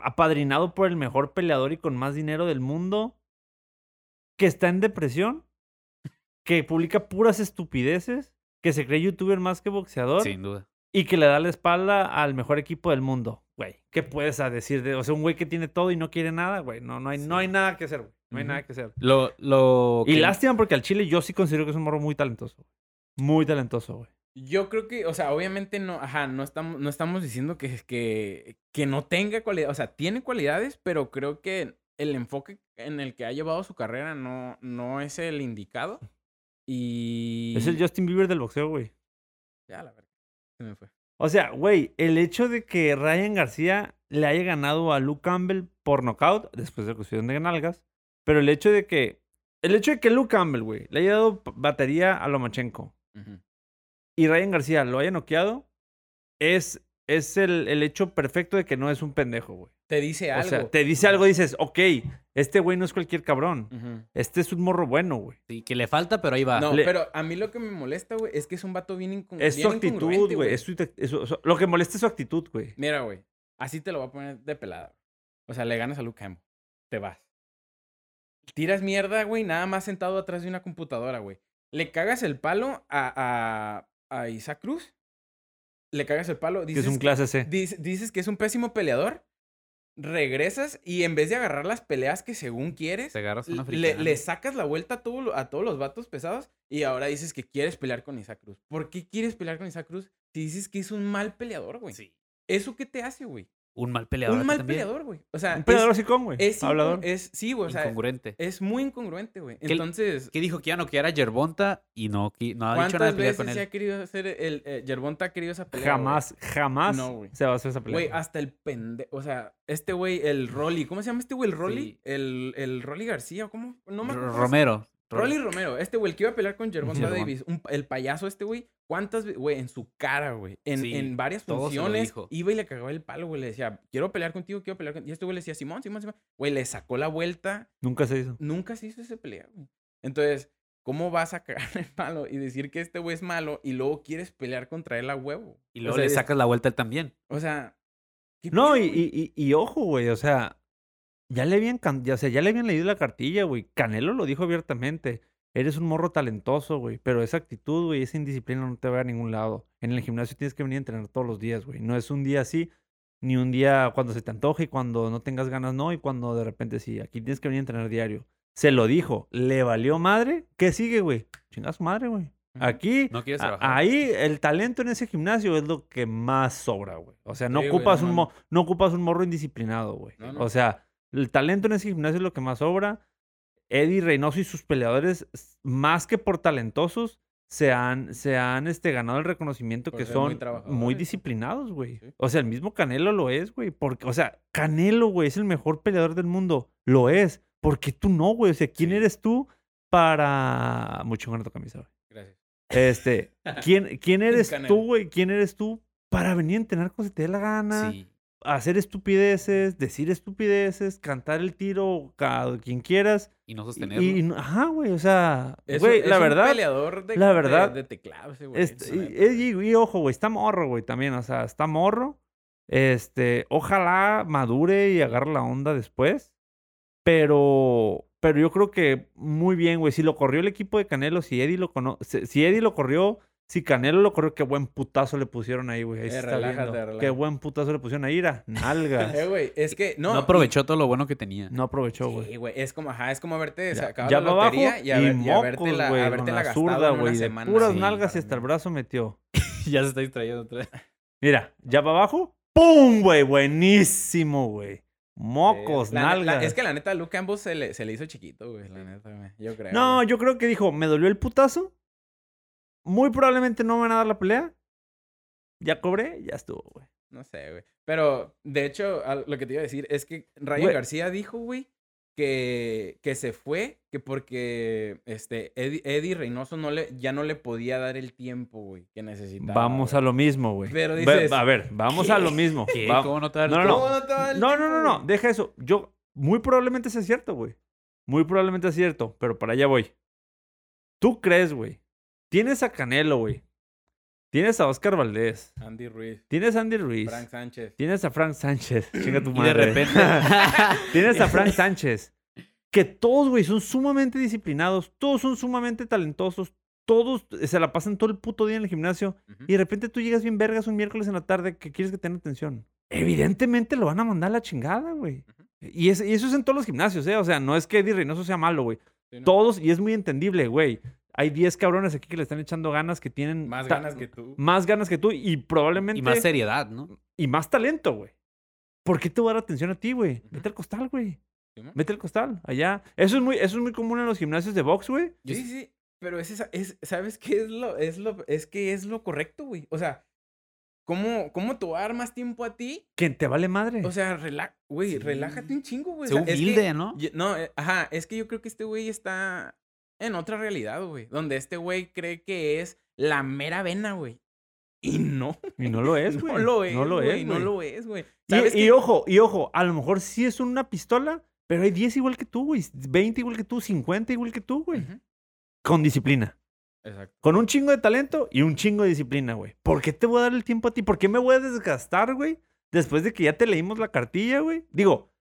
Apadrinado por el mejor peleador y con más dinero del mundo. Que está en depresión. Que publica puras estupideces. Que se cree youtuber más que boxeador. Sin duda. Y que le da la espalda al mejor equipo del mundo, güey. ¿Qué puedes a decir de, o sea, un güey que tiene todo y no quiere nada, güey? No, no hay, no hay nada que hacer, güey. No hay nada que hacer. Lo, lo Y que- lástima porque al Chile yo sí considero que es un morro muy talentoso. güey. Muy talentoso, güey. Yo creo que, o sea, obviamente no, ajá, no estamos, no estamos diciendo que, que, que no tenga cualidad, o sea, tiene cualidades, pero creo que el enfoque en el que ha llevado su carrera no, no es el indicado. Y... Es el Justin Bieber del boxeo, güey. Ya, la verdad. Se me fue. O sea, güey, el hecho de que Ryan García le haya ganado a Luke Campbell por knockout, después de cuestión de nalgas, pero el hecho de que, el hecho de que Luke Campbell, güey, le haya dado batería a Lomachenko Ujú. y Ryan García lo haya noqueado, es, es el, el hecho perfecto de que no es un pendejo, güey. Te dice O algo. sea, te dice algo, dices, ok, este güey no es cualquier cabrón. Este es un morro bueno, güey. Sí, que le falta, pero ahí va. No, Le- pero a mí lo que me molesta, güey, es que es un vato bien, incon- Es bien su actitud, güey. Es su- es su- su- lo que molesta es su actitud, güey. Mira, güey, así te lo voy a poner de pelada. O sea, le ganas a Luke Campbell. Te vas. Tiras mierda, güey, nada más sentado atrás de una computadora, güey. Le cagas el palo a, a, a Isaac Cruz. Le cagas el palo. Que Dices, es un clase C. dices, dices que es un pésimo peleador. Regresas y en vez de agarrar las peleas que según quieres, una le, le sacas la vuelta a, todo a todos los vatos pesados y ahora dices que quieres pelear con Isaac Cruz. ¿Por qué quieres pelear con Isaac Cruz si dices que es un mal peleador, güey? Sí. ¿Eso qué te hace, güey? Un mal peleador. Un a mal también. peleador, güey. O sea, Un peleador es, así con, güey. es, Hablador. es- sí, güey, o sea, Incongruente. es muy incongruente, güey. Que Entonces, ¿Qué dijo que ya no que era Yerbonta y no, qui- no ha dicho nada ¿cuántas de pelear veces con se ha él? querido hacer el eh, Yerbonta ha querido esa pelea? Jamás, jamás No, se va a hacer esa pelea. Güey, hasta el pende... O sea, este güey, el Rolly. ¿Cómo se llama este güey? ¿El Rolly? Sí. El, el Rolly García, ¿cómo? No me R- acuerdo. Romero. Rolly Romero. Este güey, el que iba a pelear con Gervonta. Davis. un- el payaso este güey. ¿Cuántas veces? Güey, en su cara, güey. En, Sí, en varias funciones. Iba y le cagaba el palo, güey. Le decía, quiero pelear contigo, quiero pelear contigo. Y este güey le decía, Simón, Simón, Simón. Güey, le sacó la vuelta. Nunca se hizo. Nunca se hizo esa pelea, güey. Entonces, ¿cómo vas a cagar [laughs] el palo y decir que este güey es malo y luego quieres pelear contra él a huevo? Y O luego sea, le sacas la vuelta él también. O sea. ¿qué No, y, y, y ojo, güey, o sea, ya le habían, o sea, ya le habían leído la cartilla, güey. Canelo lo dijo abiertamente. Eres un morro talentoso, güey, pero esa actitud, güey, esa indisciplina no te va a ningún lado. En el gimnasio tienes que venir a entrenar todos los días, güey. No es un día así, ni un día cuando se te antoje y cuando no tengas ganas, no, y cuando de repente sí. Aquí tienes que venir a entrenar diario. Se lo dijo, le valió madre. ¿Qué sigue, güey? Chinga su madre, güey. Aquí, No ahí el talento en ese gimnasio es lo que más sobra, güey. O sea, no Sí, güey, ocupas no un no ocupas un morro indisciplinado, güey. O sea, el talento en ese gimnasio es lo que más sobra. Eddie Reynoso y sus peleadores, más que por talentosos, se han, se han este, ganado el reconocimiento Por que muy son muy, disciplinados, güey. Sí. O sea, el mismo Canelo lo es, güey. Porque, o sea, Canelo, güey, es el mejor peleador del mundo. Lo es. ¿Por qué tú no, güey? O sea, ¿quién Sí. eres tú para... Mucho con tu camisa, güey. Gracias. Este, ¿quién, quién [laughs] eres tú, güey? ¿Quién eres tú para venir a entrenar cuando se te dé la gana? Sí. Hacer estupideces, decir estupideces, cantar el tiro a quien quieras. Y no sostenerlo. y ajá, güey, o sea, Es, güey, es la un verdad, peleador de, la de- verdad, de, teclado ese güey. este, la y, neta. y- y ojo, güey, está morro, güey, también, o sea, está morro. Este, ojalá madure y agarre la onda después. Pero, pero yo creo que muy bien, güey. Si lo corrió el equipo de Canelo, si Eddie lo conoce, si Eddie lo corrió, si Canelo lo corrió, qué buen putazo le pusieron ahí, güey. Ahí se Eh, está relájate, viendo. Qué relájate. buen putazo le pusieron ahí, era nalgas. [laughs] Eh, güey, es que no. No, aprovechó todo lo bueno que tenía. No aprovechó, güey. Sí, güey, es como, ajá, es como haberte Ya, sacado ya la pa' abajo lotería y, y mocos, habértela la zurda, en una güey. Puras Sí, nalgas y hasta el brazo metió. [laughs] ya se está distrayendo otra vez. Mira, ya para abajo, ¡pum, güey! Buenísimo, güey. Mocos, Eh, la la- nalgas. es que la neta, Luke Campbell se le, se le hizo chiquito, güey. La neta, güey. Yo creo. No, güey. yo creo que dijo, me dolió el putazo. Muy probablemente no me van a dar la pelea. Ya cobré, ya estuvo, güey. No sé, güey. Pero, de hecho, lo que te iba a decir es que Ryan Güey. García dijo, güey, que, que se fue, que porque este Eddie, Eddie Reynoso no le, ya no le podía dar el tiempo, güey, que necesitaba. Vamos a lo mismo, güey. Pero Ve- dices, a ver, vamos a lo mismo. ¿Qué? Va- ¿Cómo no te va a No, dar no, ¿Cómo no. no el No, no, no? Deja eso. Yo, muy probablemente sea cierto, güey. Muy probablemente es cierto, pero para allá voy. ¿Tú crees, güey? Tienes a Canelo, güey. Tienes a Oscar Valdés. Andy Ruiz, Tienes a Andy Ruiz. Frank Sánchez. Tienes a Frank Sánchez. [clears throat] Chinga tu Y madre. de repente. [laughs] Tienes a Frank [laughs] Sánchez. Que todos, güey, son sumamente disciplinados. Todos son sumamente talentosos. Todos se la pasan todo el puto día en el gimnasio. Y de repente tú llegas bien vergas un miércoles en la tarde que quieres que tenga atención. Evidentemente lo van a mandar a la chingada, güey. Y, es- y eso es en todos los gimnasios, ¿eh? O sea, no es que Eddie Reynoso sea malo, güey. Sí, ¿no? Todos, y es muy entendible, güey. Hay 10 cabrones aquí que le están echando ganas, que tienen... Más ganas que tú. Más ganas que tú y probablemente... y más seriedad, ¿no? y más talento, güey. ¿Por qué te voy a dar atención a ti, güey? Vete al costal, güey. Vete al costal, allá. Eso es muy, eso es muy común en los gimnasios de box, güey. Sí, sí- sí, pero es esa, es, ¿sabes qué es lo, es lo, es que es lo correcto, güey? O sea, ¿cómo, cómo te voy a dar más tiempo a ti? Que te vale madre. O sea, rela güey, Sí. relájate un chingo, güey. Sé O sea, es que- humilde, ¿no? No, eh, ajá, es que yo creo que este güey está en otra realidad, güey. Donde este güey cree que es la mera vena, güey. Y no. [laughs] y no lo es, güey. No lo es, No lo es, No lo es, güey. Y, ojo, y ojo, a lo mejor sí es una pistola, pero hay 10 igual que tú, güey. 20 igual que tú, 50 igual que tú, güey. Con disciplina. Exacto. Con un chingo de talento y un chingo de disciplina, güey. ¿Por qué te voy a dar el tiempo a ti? ¿Por qué me voy a desgastar, güey? Después de que ya te leímos la cartilla, güey. Digo,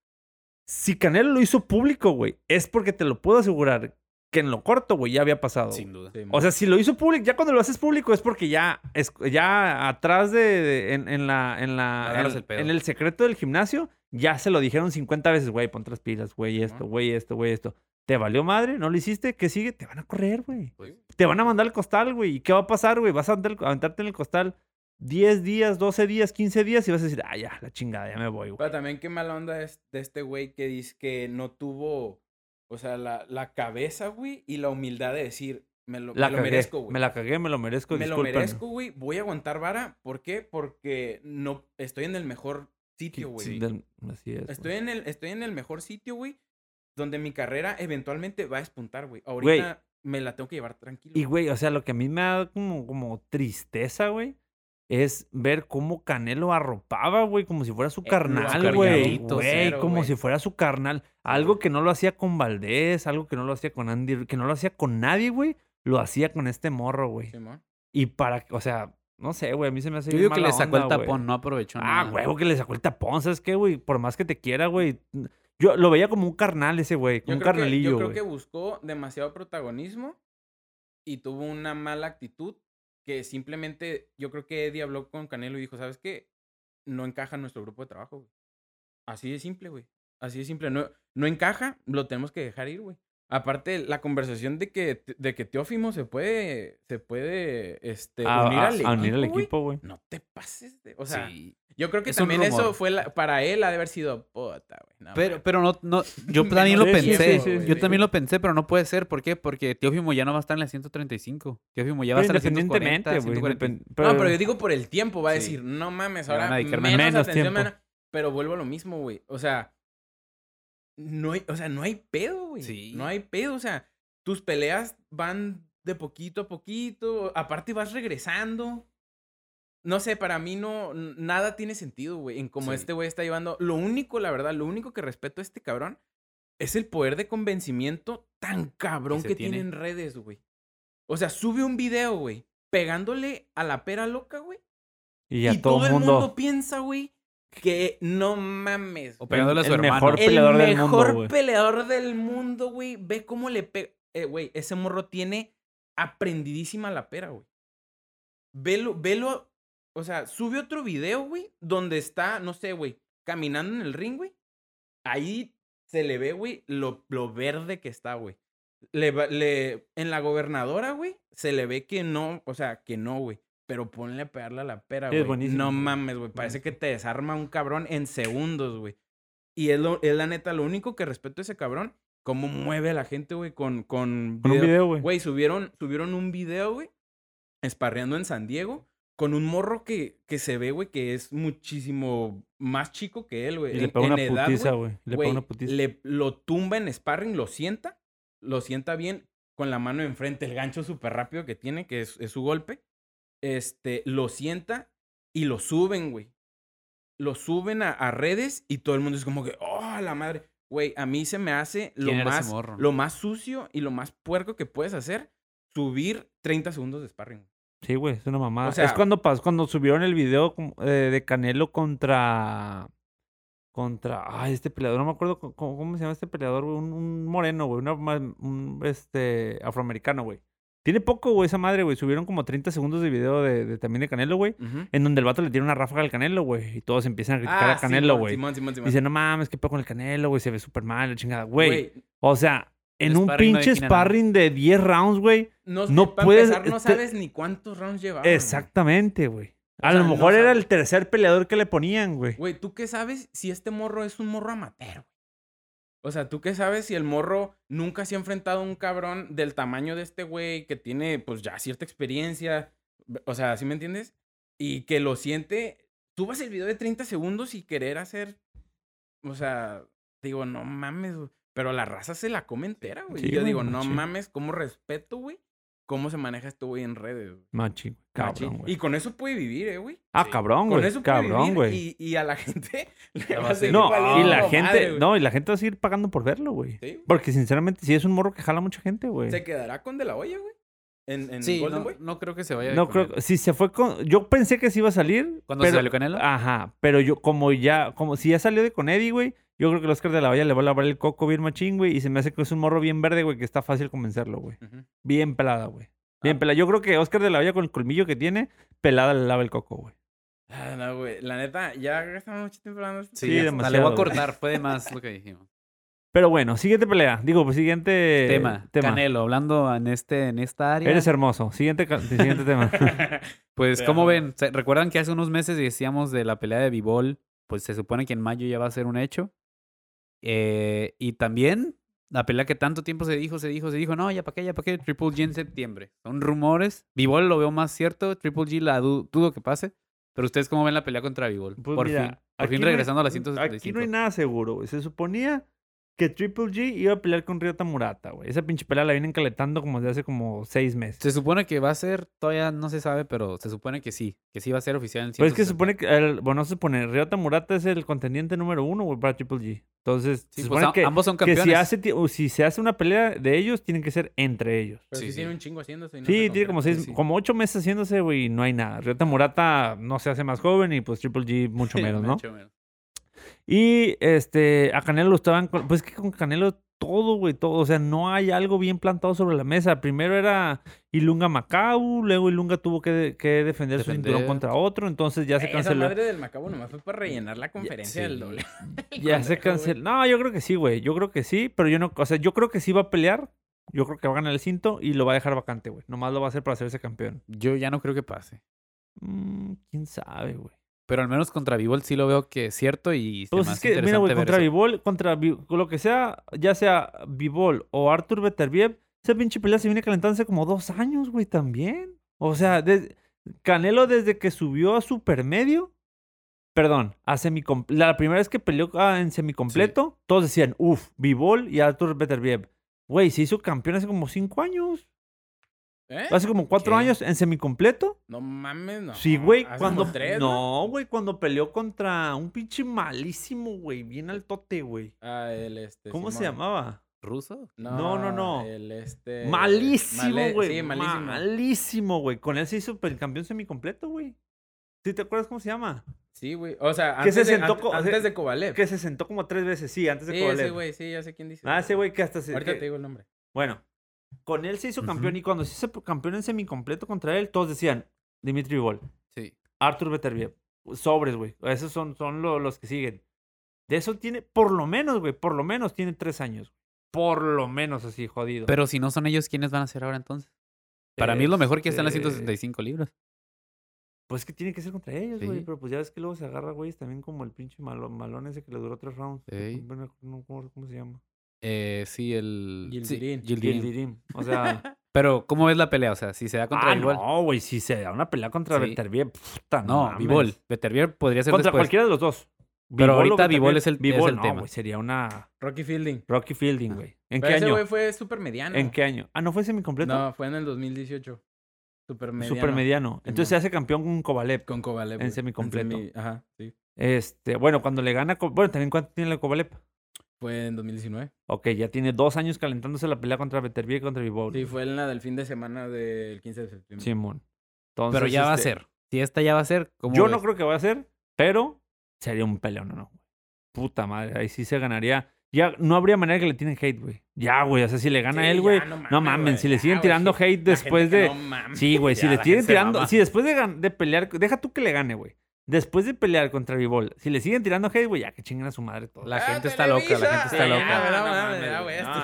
si Canelo lo hizo público, güey, es porque te lo puedo asegurar que en lo corto, güey, ya había pasado. Sin duda. Sí, O sea, si lo hizo público, ya cuando lo haces público es porque ya, es, ya atrás de, de- en, en la, en la, en, el pedo. en el secreto del gimnasio, ya se lo dijeron 50 veces, güey, ponte las pilas, güey, esto, güey, esto, güey, esto. ¿Te valió madre? ¿No lo hiciste? ¿Qué sigue? Te van a correr, güey. Pues, Te van a mandar al costal, güey. ¿Y qué va a pasar, güey? Vas a aventarte aventarte en el costal 10 días, 12 días, 15 días y vas a decir, ah, ya, la chingada, ya me voy, güey. Pero también qué mala onda es de este güey que dice que no tuvo, o sea, la, la cabeza, güey, y la humildad de decir, me lo, La me lo cagué, merezco, güey. me la cagué, me lo merezco, Me lo merezco, güey. Voy a aguantar vara. ¿Por qué? Porque no estoy en el mejor sitio, güey. Sí, así es. güey. Estoy en el, estoy en el mejor sitio, güey. Donde mi carrera eventualmente va a despuntar, güey. Güey. Ahorita me la tengo que llevar tranquilo. Y, güey, o sea, lo que a mí me da como, como tristeza, güey, es ver cómo Canelo arropaba, güey, como si fuera su Eh, carnal, güey. Güey, como si fuera su carnal. Algo que no lo hacía con Valdés, algo que no lo hacía con Andy, que no lo hacía con nadie, güey, lo hacía con este morro, güey. Y para, o sea, no sé, güey, a mí se me hace Yo digo que le sacó el onda, tapón, no aprovechó Ah, nada. huevo, que le sacó el tapón, ¿sabes qué, güey? Por más que te quiera, güey. Yo lo veía como un carnal ese, güey, como un creo, que, carnalillo, yo creo que buscó demasiado protagonismo y tuvo una mala actitud que simplemente yo creo que Eddie habló con Canelo y dijo, ¿sabes qué? No encaja en nuestro grupo de trabajo, güey. Así de simple, güey. Así de simple. No, no encaja, lo tenemos que dejar ir, güey. Aparte, la conversación de que, de que Teófimo se puede, se puede este, A- unir a- al unir al equipo, güey. No te pases de... O sea, Sí. yo creo que es también eso fue la- para él ha de haber sido puta, güey. no Pero, pero no, no, [laughs] yo también lo pensé. sí, sí, yo sí. también lo pensé, pero no puede ser. ¿Por qué? Porque Teófimo ya no va a estar en la 135. Teófimo ya va a estar en la 140, independientemente, güey. 140. independ- No, pero yo digo por el tiempo, va a Sí. decir, no mames, ahora menos, menos atención, tiempo. menos- Pero vuelvo a lo mismo, güey. O sea, no hay, o sea, no hay pedo, güey. Sí. No hay pedo, o sea, tus peleas van de poquito a poquito, aparte vas regresando. No sé, para mí no, nada tiene sentido, güey, en cómo Sí. este güey está llevando. Lo único, la verdad, lo único que respeto a este cabrón es el poder de convencimiento tan cabrón que tiene en redes, güey. O sea, sube un video, güey, pegándole a la pera loca, güey. Y Y todo, todo el mundo. piensa, güey, que no mames. O pegándole a su el hermano. mejor El peleador del mundo, mejor peleador del mundo, güey. Ve cómo le pega. Eh, güey, ese morro tiene aprendidísima la pera, güey. Velo, velo. O sea, sube otro video, güey, donde está, no sé, güey, caminando en el ring, güey. Ahí se le ve, güey, lo, lo verde que está, güey. Le, le, en la gobernadora, güey, se le ve que no, o sea, que no, güey. Pero ponle a pegarle a la pera, Sí, es güey. buenísimo, no güey. mames, güey. Parece que te desarma un cabrón en segundos, güey. Y es, lo, es la neta, lo único que respeto a ese cabrón, cómo mueve a la gente, güey, con, con, Con un video, güey. Güey, subieron, subieron un video, güey, esparreando en San Diego con un morro que, que se ve, güey, que es muchísimo más chico que él, güey. Y le En- pega en una edad, putiza, güey, güey. Le pega güey, una putiza. le- lo tumba en sparring, lo sienta, lo sienta bien con la mano enfrente, el gancho súper rápido que tiene, que es, es su golpe. Este, lo sienta y lo suben, güey. Lo suben a, a redes y todo el mundo es como que, oh, la madre. Güey, a mí se me hace lo ¿Quién era ese más, lo más sucio y lo más puerco que puedes hacer, subir 30 segundos de sparring. Sí, güey, es una mamada. O sea- es cuando pasó, cuando subieron el video eh, de Canelo contra. Contra. Ay, este peleador, no me acuerdo cómo, cómo se llama este peleador, güey. Un, un moreno, güey. ma- Un este afroamericano, güey. Tiene poco, güey, esa madre, güey. Subieron como 30 segundos de video de, de- también de Canelo, güey. En donde el vato le tiene una ráfaga al Canelo, güey. Y todos empiezan a criticar Ah, a Canelo, güey. Dice, no mames, qué pedo con el Canelo, güey. Se ve súper mal, la chingada. Güey. O sea, en un no pinche sparring de 10 rounds, güey. no, no para puedes- empezar, no te- sabes ni cuántos rounds llevaba. Exactamente, güey. O A sea, lo no mejor era el tercer peleador que le ponían, güey. Güey, ¿tú qué sabes si este morro es un morro amateur? güey? O sea, ¿tú qué sabes si el morro nunca se ha enfrentado a un cabrón del tamaño de este güey que tiene, pues, ya cierta experiencia? O sea, ¿sí me entiendes? Y que lo siente. Tú vas el video de 30 segundos y querer hacer. O sea, digo, no mames. Pero la raza se la come entera, güey. Sí, y yo digo, no mames, ¿cómo respeto, güey? ¿Cómo se maneja este güey en redes? güey? Machi. Cabrón, güey. Y con eso puede vivir, eh, güey. Ah, Sí. cabrón, Con güey. eso puede Cabrón, vivir güey. Y, y a la [laughs] gente le va a a seguir No, valiendo y la gente, madre, no, y la gente va a seguir pagando por verlo, güey. Sí. Porque sinceramente sí es un morro que jala mucha gente, güey. Se quedará con De La Hoya, güey. En, en Sí, Golden no, Boy. no creo que se vaya. No con creo, si se fue con, yo pensé que sí iba a salir. ¿Cuándo se pero- salió Canelo? Ajá, pero yo como ya, como si ya salió de con Eddie, güey, yo creo que el Oscar de la Hoya le va a lavar el coco bien machín, güey, y se me hace que es un morro bien verde, güey, que está fácil convencerlo, güey. Bien pelada, güey. Bien Ah. pelada. Yo creo que Oscar de la Hoya con el colmillo que tiene, pelada le lava el coco, güey. Ah, no, güey. La neta, ya gastamos mucho tiempo hablando de esto. Sí, Sí, demasiado, Le voy a cortar. Fue de más lo que dijimos. Pero bueno, siguiente pelea. Digo, pues siguiente tema. Canelo, hablando en, este, en esta área. Eres hermoso. Siguiente, siguiente tema. [laughs] Pues, Te ¿cómo amo. ven? ¿Se- ¿Recuerdan que hace unos meses decíamos de la pelea de Bivol? Pues se supone que en mayo ya va a ser un hecho. Eh, y también la pelea que tanto tiempo se dijo, se dijo, se dijo, no, ya para qué, ya para qué, Triple G en septiembre. Son rumores. Bivol lo veo más cierto, Triple G la du- dudo que pase. Pero ustedes cómo ven la pelea contra Bivol? Pues por mira, fin. Por aquí fin no hay- regresando a la Aquí 175. no hay nada seguro. Se suponía que Triple G iba a pelear con Ryota Murata, güey. Esa pinche pelea la vienen calentando como desde hace como seis meses. Se supone que va a ser, todavía no se sabe, pero se supone que sí, que sí va a ser oficial en Pues es que se 160. supone que, el- bueno, no se supone, Ryota Murata es el contendiente número uno, güey, para Triple G. Entonces, Sí, se pues, supone que, ambos son que campeones. si, hace, o si se hace una pelea de ellos, tienen que ser entre ellos. Pero Sí, sí, sí. tiene un chingo haciéndose. y no Sí, tiene como seis, sí. como ocho meses haciéndose, güey, y no hay nada. Ryota Murata no se hace más joven y pues Triple G mucho [laughs] menos, ¿no? mucho menos. Y este, a Canelo lo estaban. con- Pues es que con Canelo todo, güey, todo. O sea, no hay algo bien plantado sobre la mesa. Primero era Ilunga Macau, luego Ilunga tuvo que, que defender, su cinturón Defender. contra otro, entonces ya se Esa canceló. madre del Macabo nomás fue para rellenar la conferencia sí. del doble. [laughs] Ya se canceló. No, yo creo que sí, güey. Yo creo que sí, pero yo no. O sea, yo creo que sí va a pelear. Yo creo que va a ganar el cinto y lo va a dejar vacante, güey. Nomás lo va a hacer para hacerse campeón. Yo ya no creo que pase. Mm, Quién sabe, güey. Pero al menos contra Bivol sí lo veo que es cierto y se Pues me es hace que, mira, güey, contra. Bivol, contra Vi- lo que sea, ya sea Bivol o Arthur Beterbiev, esa pinche pelea se viene calentándose como dos años, güey, también. O sea, Canelo desde que subió a supermedio, perdón, a semicom- la primera vez que peleó ah, en semicompleto, todos decían, uff, Bivol y Arthur Beterbiev. Güey, se hizo campeón hace como cinco años, ¿Eh? hace como cuatro ¿Qué? años en semicompleto. No mames, no. Sí, güey, Hace cuando... como tres, ¿no? no, güey, cuando peleó contra un pinche malísimo, güey, bien altote, güey. Ah, el este. ¿Cómo se llamaba? ¿Ruso? No, no, no. El este. Malísimo, Male- güey. Sí, malísimo. Malísimo, güey. Con él se hizo el campeón semicompleto, güey. ¿Sí te acuerdas cómo se llama? Sí, güey. O sea, Que antes, se de, sentó antes de Kovalev. Que se sentó como tres veces, sí, antes de Sí, ese Kovalev. güey, sí, ya sé quién dice. Ah, ese güey que hasta se... Ahorita que- te digo el nombre. Bueno, con él se hizo campeón y cuando se hizo campeón en semicompleto contra él, todos decían, Dimitri Vol, Sí. Arthur Beterbiev, sobres, güey. Esos son, son lo- los que siguen. De eso tiene, por lo menos, güey, por lo menos tiene tres años. Por lo menos así, jodido. Pero si no son ellos, ¿quiénes van a ser ahora entonces? Para mí es lo mejor que está en las Este, 165 libras. Pues es que tiene que ser contra ellos, güey. Sí. Pero pues ya ves que luego se agarra, güey, también como el pinche malón, malón ese que le duró tres rounds. No, ¿cómo, cómo se llama? Eh, sí, el... sí. Yildirim. Gildirim. O sea. [laughs] Pero, ¿cómo ves la pelea? O sea, si se da contra ah, Bivol. no, güey. Si se da una pelea contra Sí. Puta, No, mames. Bivol. Beterbiev podría ser Contra después. cualquiera de los dos. Pero Bivol o ahorita Bivol es el- es Bivol, el no, tema. güey. Sería una Rocky Fielding. Rocky Fielding, güey. ¿En Pero qué ese año? güey fue súper mediano. ¿En qué año? Ah, ¿no fue semicompleto? No, fue en el 2018. Súper mediano. Super mediano. Entonces se hace campeón con Kovalev. Con Kovalev. En semicompleto. semi- Ajá, sí. Este, bueno, cuando le gana. Bueno, también cuánto tiene la Kovalev. Fue en 2019. Ok, ya tiene dos años calentándose la pelea contra Beterbiev y contra Bivol. Sí, fue en la del fin de semana del 15 de septiembre. Simón. Entonces, Pero ya va a este, ser. Si esta ya va a ser, ¿cómo Yo ves? no creo que va a ser, pero sería un peleón, ¿no? no. Puta madre, ahí sí se ganaría. Ya no habría manera que le tienen hate, güey. Ya, güey, o sea, si le gana Sí, a él, güey. no No güey, si le siguen tirando hate después de. no mames. Sí, güey, si le siguen tirando. mama. Si después de pelear. Deja tú que le gane, güey. Después de pelear contra Bivol, si le siguen tirando hate, güey, ya que chinguen a su madre todo. La Ah, gente está loca, la Televisa. gente está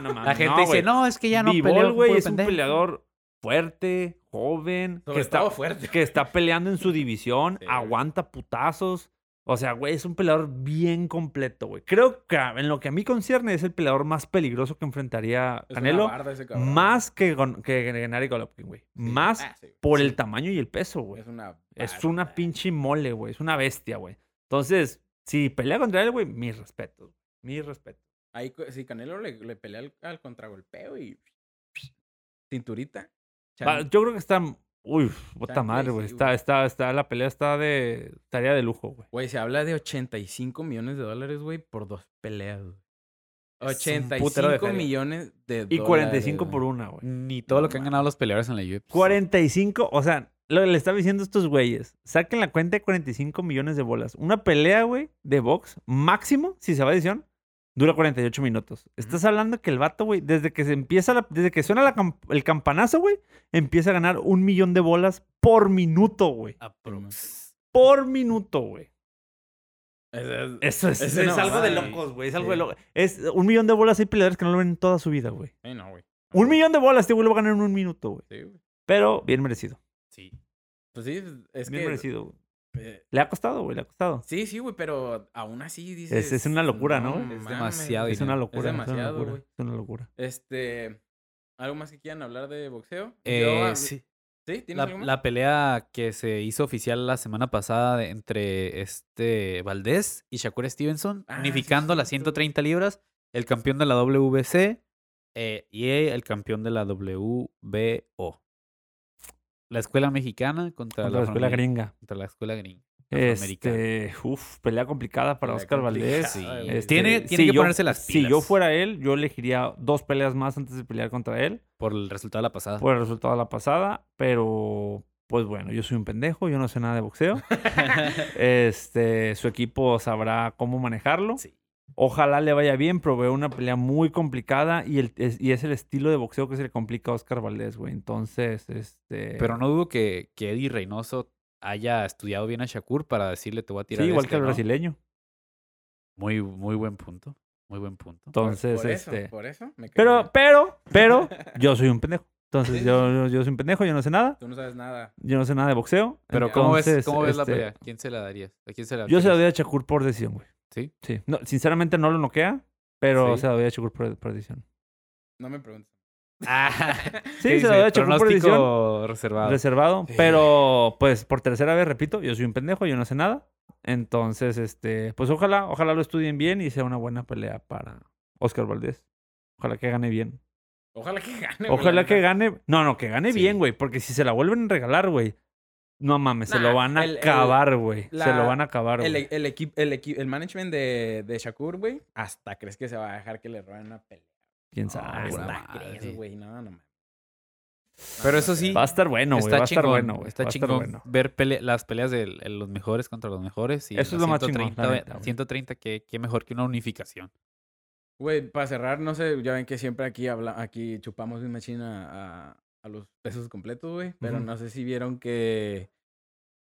loca. La gente dice, no, es que ya no Bivol, güey, es un pendejo". peleador fuerte, joven, que está, todo fuerte. que está peleando en su división, Sí, aguanta putazos. O sea, güey, es un peleador bien completo, güey. Creo que en lo que a mí concierne es el peleador más peligroso que enfrentaría Es Canelo. Más que, que Gennady Golovkin, güey. Sí. Más Ah, sí. por Sí. el tamaño y el peso, güey. Es una Es una pinche mole, güey. Es una bestia, güey. Entonces, si pelea contra él, güey, mis respetos. Mis respetos. Ahí, si Canelo le, le pelea al, al contragolpeo y. Cinturita. Yo creo que está. Uy, puta madre, güey. Está, está, está, la pelea está de. Tarea de lujo, güey. Güey, se habla de 85 millones de dólares, güey, por dos peleas, güey. Es un putero de 85 feria. millones de dólares. Y 45 por una, güey. Ni todo lo que han ganado los peleadores en la UFC. 45, o sea, lo que le estaba diciendo a estos güeyes. Saquen la cuenta de 45 millones de bolas. Una pelea, güey, de box, máximo, si se va a edición, dura 48 minutos. Estás hablando que el vato, güey, desde que se empieza, la- desde que suena la el campanazo, güey, empieza a ganar un millón de bolas por minuto, güey. Por minuto, güey. Es- Eso es, es no algo de locos, güey. Es Sí. algo de locos. Es un millón de bolas. Hay peleadores que no lo ven en toda su vida, güey. Ay, no, güey. Un millón de bolas, este güey lo va a ganar en un minuto, güey. Sí, güey. Pero bien merecido. Sí. Pues sí, es bien que. merecido, güey. Le ha costado, güey, le ha costado. sí, sí, güey, pero aún así dices. es una locura, ¿no? Es demasiado. Es una locura. Es, una demasiado, locura. güey. Es una locura. Este. ¿Algo más que quieran hablar de boxeo? Eh, sí. ¿Sí? ¿Tienes La, algo más? la pelea que se hizo oficial la semana pasada de- entre este Valdés y Shakur Stevenson, Ah, sí, unificando las cierto. 130 libras, el campeón de la WBC eh, y el campeón de la WBO. La escuela mexicana contra, Contra la escuela gringa. Contra la escuela gringa. Este, uf, pelea complicada para Pelea Oscar Valdés. Sí. Este, Tiene- tiene si que yo- ponerse las Si yo pilas. fuera él, yo elegiría dos peleas más antes de pelear contra él. Por el resultado de la pasada. Por el resultado de la pasada. Pero, pues bueno, yo soy un pendejo. Yo no sé nada de boxeo. [laughs] Este, su equipo sabrá cómo manejarlo. Sí. Ojalá le vaya bien, pero veo una pelea muy complicada y, el, es, y es el estilo de boxeo que se le complica a Oscar Valdés, güey. Entonces, este... Pero no dudo que, que Eddie Reynoso haya estudiado bien a Shakur para decirle te voy a Sí, tirar igual este", que el ¿no? brasileño. Muy, muy buen punto. Muy buen punto. Por- Entonces, por eso, este... por eso me cae Pero, bien. pero, pero, [laughs] yo soy un pendejo. Entonces, Sí, sí, yo, yo, yo soy un pendejo, yo no sé nada. Tú no sabes nada. Yo no sé nada de boxeo. Pero ¿cómo ves, cómo ves la este, pelea? ¿Quién se la darías? ¿A quién se la Yo se la doy a Shakur por decisión, güey. ¿Sí? Sí. No, sinceramente no lo noquea, pero Sí. se la doy a Shakur por, por decisión. No me preguntes. Ah, [laughs] Sí, ¿qué se la doy a? Shakur por decisión. Reservado. reservado. Sí. Pero, pues, por tercera vez, repito, yo soy un pendejo, yo no sé nada. Entonces, este, pues ojalá, ojalá lo estudien bien y sea una buena pelea para Oscar Valdés. Ojalá que gane bien. Ojalá que gane. güey, Ojalá que gane. No, no, que gane Sí. bien, güey. Porque si se la vuelven a regalar, güey. No mames, se lo van a el- acabar, güey. Se lo van a acabar, El, güey. el, equipo, el, equi- el management de, de Shakur, güey, hasta crees que se va a dejar que le roben una pelea. ¿Quién No, sabe? Hasta crees, güey. No, no mames. Pero eso sí, Va a estar bueno, güey. está Va a estar chingón. bueno, güey. está Va a estar chingón bueno. ver pele- las peleas de los mejores contra los mejores. Y Eso es lo más chingón, la 130, neta, güey. 130 qué, qué mejor que una unificación. Güey, para cerrar, no sé, ya ven que siempre aquí habla, aquí chupamos una china a, a los pesos completos, güey. Pero no sé si vieron que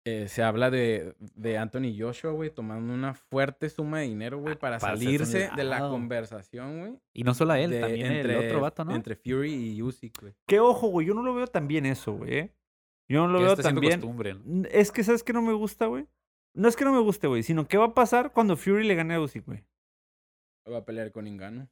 eh, se habla de, de Anthony Joshua, güey, tomando una fuerte suma de dinero, güey, para, para salirse de la conversación, güey. Y no solo a él, de- también el otro vato, ¿no? Entre Fury y Usyk, güey. Que ojo, güey. Yo no lo veo tan bien eso, güey. ¿eh? Yo no lo veo está siendo también. costumbre, ¿no? N- Es que, ¿sabes qué no me gusta, güey? No es que no me guste, güey, sino qué va a pasar cuando Fury le gane a Usyk, güey. Va a pelear con Ingano.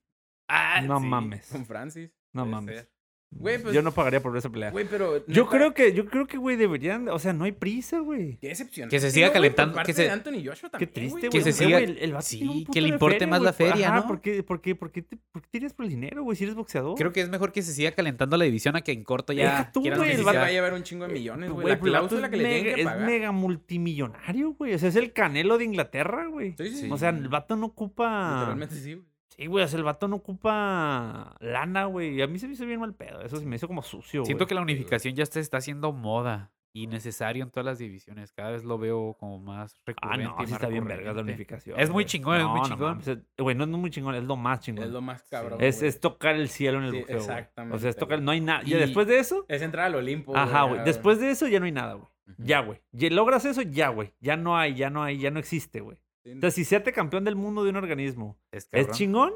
Ah, No sí. mames. Con Francis. No mames. ser. Güey, pues- Yo no pagaría por ver esa pelea. Güey, pero. Yo creo que, yo creo que, güey, deberían, o sea, no hay prisa, güey. Qué decepción. Que se siga calentando, que se- Anthony Joshua Qué también, triste, güey. güey. Que se Eh, siga- güey, el- el vato sí, que le importe feria, más la feria, Ajá, ¿no? ¿por qué, por qué, por qué te, por qué te irías por el dinero, güey, si eres boxeador? Creo que es mejor que se siga calentando la división a que en corto ya Deja tú, güey, Que el se va a llevar un chingo de millones, güey. La vato cláusula que le tienen mega- que pagar. Es mega multimillonario, güey. O sea, es el canelo de Inglaterra, güey. Sí, sí, sí. O sea, el vato no ocupa... Literalmente sí, güey. Sí, güey, el vato no ocupa lana, güey. Y a mí se me hizo bien mal pedo. Eso se me hizo como sucio, Siento güey. que la unificación ya se está haciendo moda y necesario en todas las divisiones. Cada vez lo veo como más Ah, recurrente. no, y sí está bien verga la unificación. Es muy chingón, es muy No, no chingón. Güey, no es muy chingón, es lo más chingón. Es lo más cabrón. Es, güey. es tocar el cielo en el Sí, güey. O exactamente, sea, es tocar, no hay nada. Y Y- después de eso, Es entrar al Olimpo. ajá, güey. Después de eso ya no hay nada, güey. Ya, güey. Logras eso, ya, güey. Ya no hay, ya no hay, ya no existe, güey. O sea, si seate campeón del mundo de un organismo, Es ¿es cabrón. chingón?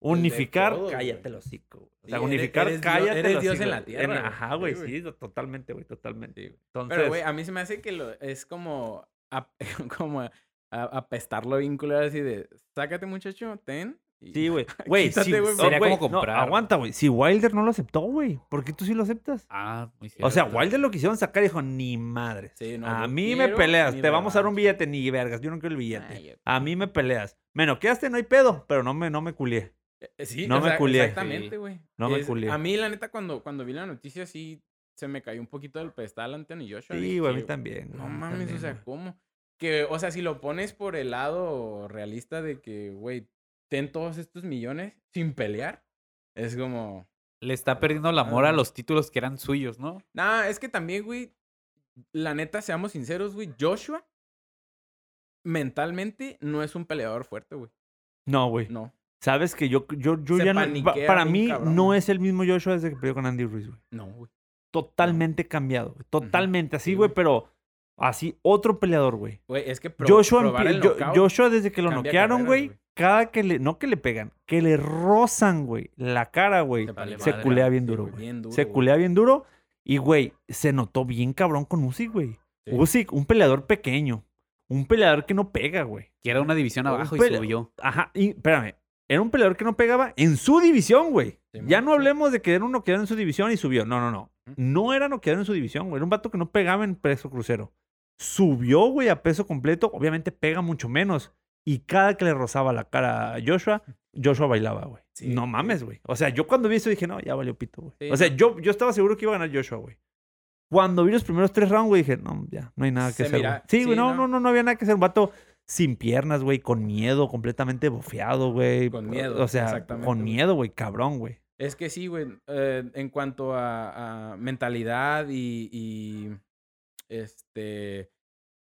Unificar, todo, güey. cállate el hocico. O sea, unificar, eres cállate eres Dios en la tierra. Ajá, güey, Sí, totalmente, güey, totalmente. Güey. Entonces, Pero, güey, a mí se me hace que lo, es como, ap- [laughs] como a- a- apestarlo bien culero así de, sácate muchacho, ten. Sí, güey. [laughs] Güey, sí, sería como no, comprar. aguanta, güey. Si Wilder no lo aceptó, güey, ¿por qué tú sí lo aceptas? Ah, muy O sea, cierto. Wilder lo quisieron sacar y dijo, ni madres. Sí, no, a mí me peleas, te vamos a dar un revancha". billete, ni vergas, yo no quiero el billete. Ay, A mí me peleas. Me noqueaste, no hay pedo, pero no me, no me culié. eh, Sí, No o me culié. Exactamente, Sí. güey. No me Es- culié. A mí, la neta, cuando, cuando vi la noticia, sí se me cayó un poquito del pedestal Anthony Joshua. Sí, güey, a mí también. No mames, también, o sea. ¿cómo? Que, o sea, si lo pones por el lado realista de que, güey, ten todos estos millones sin pelear, es como... Le está perdiendo el amor a los títulos que eran suyos, ¿no? Nah, es que también, güey, la neta, seamos sinceros, güey, Joshua mentalmente no es un peleador fuerte, güey. No, güey. No. Sabes que yo, yo, yo Se ya no. Para mí, cabrón, no güey. es el mismo Joshua desde que peleó con Andy Ruiz, güey. No, güey. Totalmente cambiado, güey. Totalmente. Así, Sí, güey, güey. pero así, otro peleador, güey. Güey, es que pro- Joshua, probar empie- el Jo- knockout, Joshua desde que lo noquearon, güey, cada que le, no que le pegan, que le rozan, güey, la cara, güey, se Vale paniquea. se madre. culea bien duro, güey, Se culea bien duro y, güey, se notó bien cabrón con Usyk, güey. Sí. Usyk, un peleador pequeño, un peleador que no pega, güey. Que era una división Un abajo y subió. Ajá, y espérame, era un peleador que no pegaba en su división, güey. Sí, ya man, no hablemos de que era un noqueador en su división y subió. No, no, no. No era noqueador en su división, güey. Era un vato que no pegaba en peso crucero. Subió, güey, a peso completo. Obviamente pega mucho menos. Y cada que le rozaba la cara a Joshua, [laughs] Joshua bailaba, güey. Sí, no mames, güey. O sea, yo cuando vi eso dije, no, ya valió pito, güey. Sí, o sea, no. yo, yo estaba seguro que iba a ganar Joshua, güey. Cuando vi los primeros tres rounds, güey, dije, no, ya, no hay nada que Se hacer, mira-. Sí, güey, sí, no, no. no, no, no había nada que hacer. Un vato sin piernas, güey, con miedo, completamente bofeado, güey. Con miedo, O sea, con miedo, güey, cabrón, güey. Es que sí, güey. eh, en cuanto a, a mentalidad y, y, este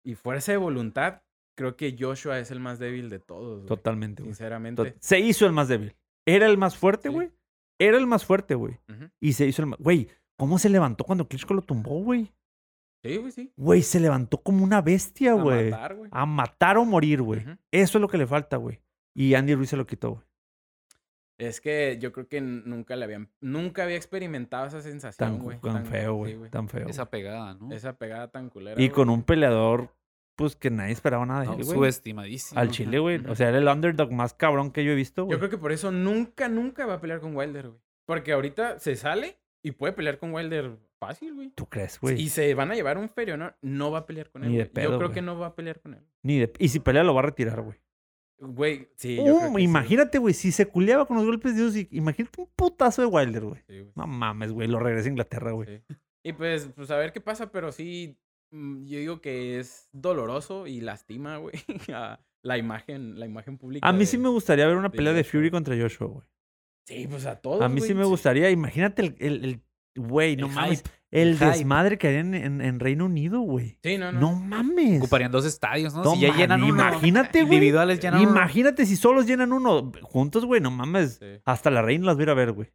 y fuerza de voluntad, creo que Joshua es el más débil de todos. güey, Totalmente, güey. Sinceramente. Se hizo el más débil. Era el más fuerte, Sí. güey. Era el más fuerte, güey. Y se hizo el más... Güey, ¿cómo se levantó cuando Klitschko lo tumbó, güey? Sí, güey, sí. Güey, se levantó como una bestia, A güey. matar, güey. A matar o morir, güey. Eso es lo que le falta, güey. Y Andy Ruiz se lo quitó, güey. Es que yo creo que nunca le habían, nunca había experimentado esa sensación, Tan, güey. tan feo, sí, güey. Tan feo. Esa pegada, ¿no? Esa pegada tan culera. Y güey. con un peleador, pues que nadie esperaba nada de No, él, güey. subestimadísimo. Al Chile, güey. O sea, era el underdog más cabrón que yo he visto, güey. Yo creo que por eso nunca, nunca va a pelear con Wilder, güey. Porque ahorita se sale y puede pelear con Wilder fácil, güey. ¿Tú crees, güey? Y se van a llevar un ferio, ¿no? No va a pelear con él. Ni de pedo, Yo creo güey. que no va a pelear con él. Ni de- Y si pelea, lo va a retirar, güey. Güey, sí. yo Uh, creo que sí. imagínate, güey, si se culeaba con los golpes de Usyk. Imagínate un putazo de Wilder, güey. Sí. No mames, güey. Lo regresa a Inglaterra, güey. Sí. Y pues, pues a ver qué pasa, pero sí, mm, yo digo que es doloroso y lastima, güey, [laughs] a la imagen, la imagen pública. A mí sí me gustaría ver una de pelea de. Fury contra Joshua, güey. Sí, pues a todos. A mí sí me gustaría. Imagínate el, el, el- güey, no El mames. hype, El, hype. desmadre que harían en, en Reino Unido, güey. Sí, no, no. No mames. Ocuparían dos estadios, ¿no? No si ya mames, llenan uno. imagínate, güey. Individuales llenan uno. Imagínate si solos llenan uno. Juntos, güey, no mames. Sí. Hasta la reina las va a ir a ver, güey.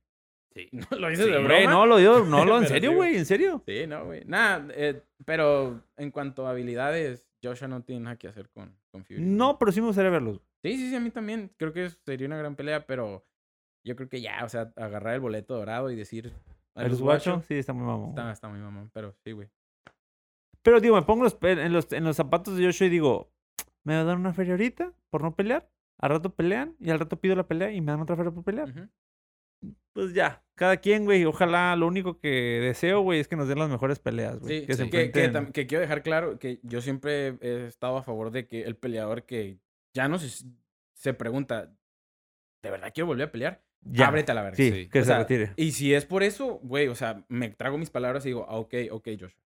Sí. [laughs] No, ¿Lo dices de broma? no, lo digo, no, [laughs] lo en serio, güey, en serio. Sí, no, güey. Nada, eh, pero en cuanto a habilidades, Joshua no tiene nada que hacer con, con Fury. No, pero sí me gustaría verlos. Sí, sí, sí, a mí también. Creo que sería una gran pelea, pero yo creo que ya, o sea, agarrar el boleto dorado y decir... "I ¿El guacho? guacho", Sí, está muy mamón. Está, está muy mamón, pero sí, güey. Pero digo, me pongo los en, los, en los zapatos de Joshua y digo, ¿me va a dar una feria ahorita por no pelear? Al rato pelean y al rato pido la pelea y me dan otra feria por pelear. Ujú. Pues ya, cada quien, güey. Ojalá lo único que deseo, güey, es que nos den las mejores peleas, güey. Sí, que sí, que, que que quiero dejar claro que yo siempre he estado a favor de que el peleador que ya no se, se pregunta, ¿de verdad quiero volver a pelear? Ya. Ábrete a la verga. Sí, Sí. que O se sea, retire. Y si es por eso, güey, o sea, me trago mis palabras y digo, ah, ok, ok, Joshua.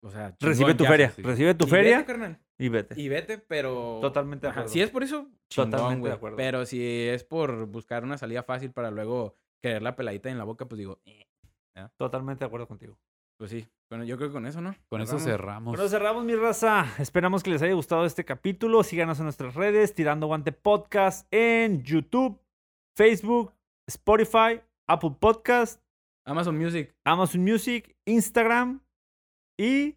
O sea, Recibe chingón, tu ya. feria. sí. Recibe tu Y feria vete, carnal. y vete. Y vete, pero... Totalmente de Ajá, acuerdo. Si es por eso, chingón, Totalmente de acuerdo. Pero si es por buscar una salida fácil para luego querer la peladita en la boca, pues digo, eh, Totalmente de acuerdo contigo. pues sí. Bueno, yo creo que con eso, ¿no? Con eso Cerramos. cerramos. Bueno, cerramos mi raza. Esperamos que les haya gustado este capítulo. Síganos en nuestras redes, Tirando Guante Podcast en YouTube, Facebook, Spotify, Apple Podcast, Amazon Music, Amazon Music, Instagram y,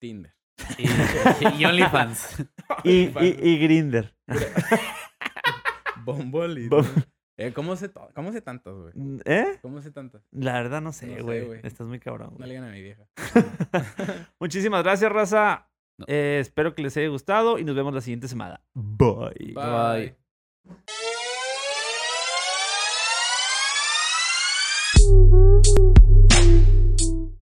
Tinder. Y, y OnlyFans. [laughs] y, y, y Grinder. [laughs] Bomboli. Bom- Eh, ¿cómo sé ¿Cómo sé tantas, güey? ¿Eh? ¿Cómo sé tantas? La verdad no sé, No güey. Estás muy cabrón. No güey. le digan a mi vieja. [laughs] Muchísimas gracias, raza. No. Eh, espero que les haya gustado y nos vemos la siguiente semana. Bye. Bye. Bye.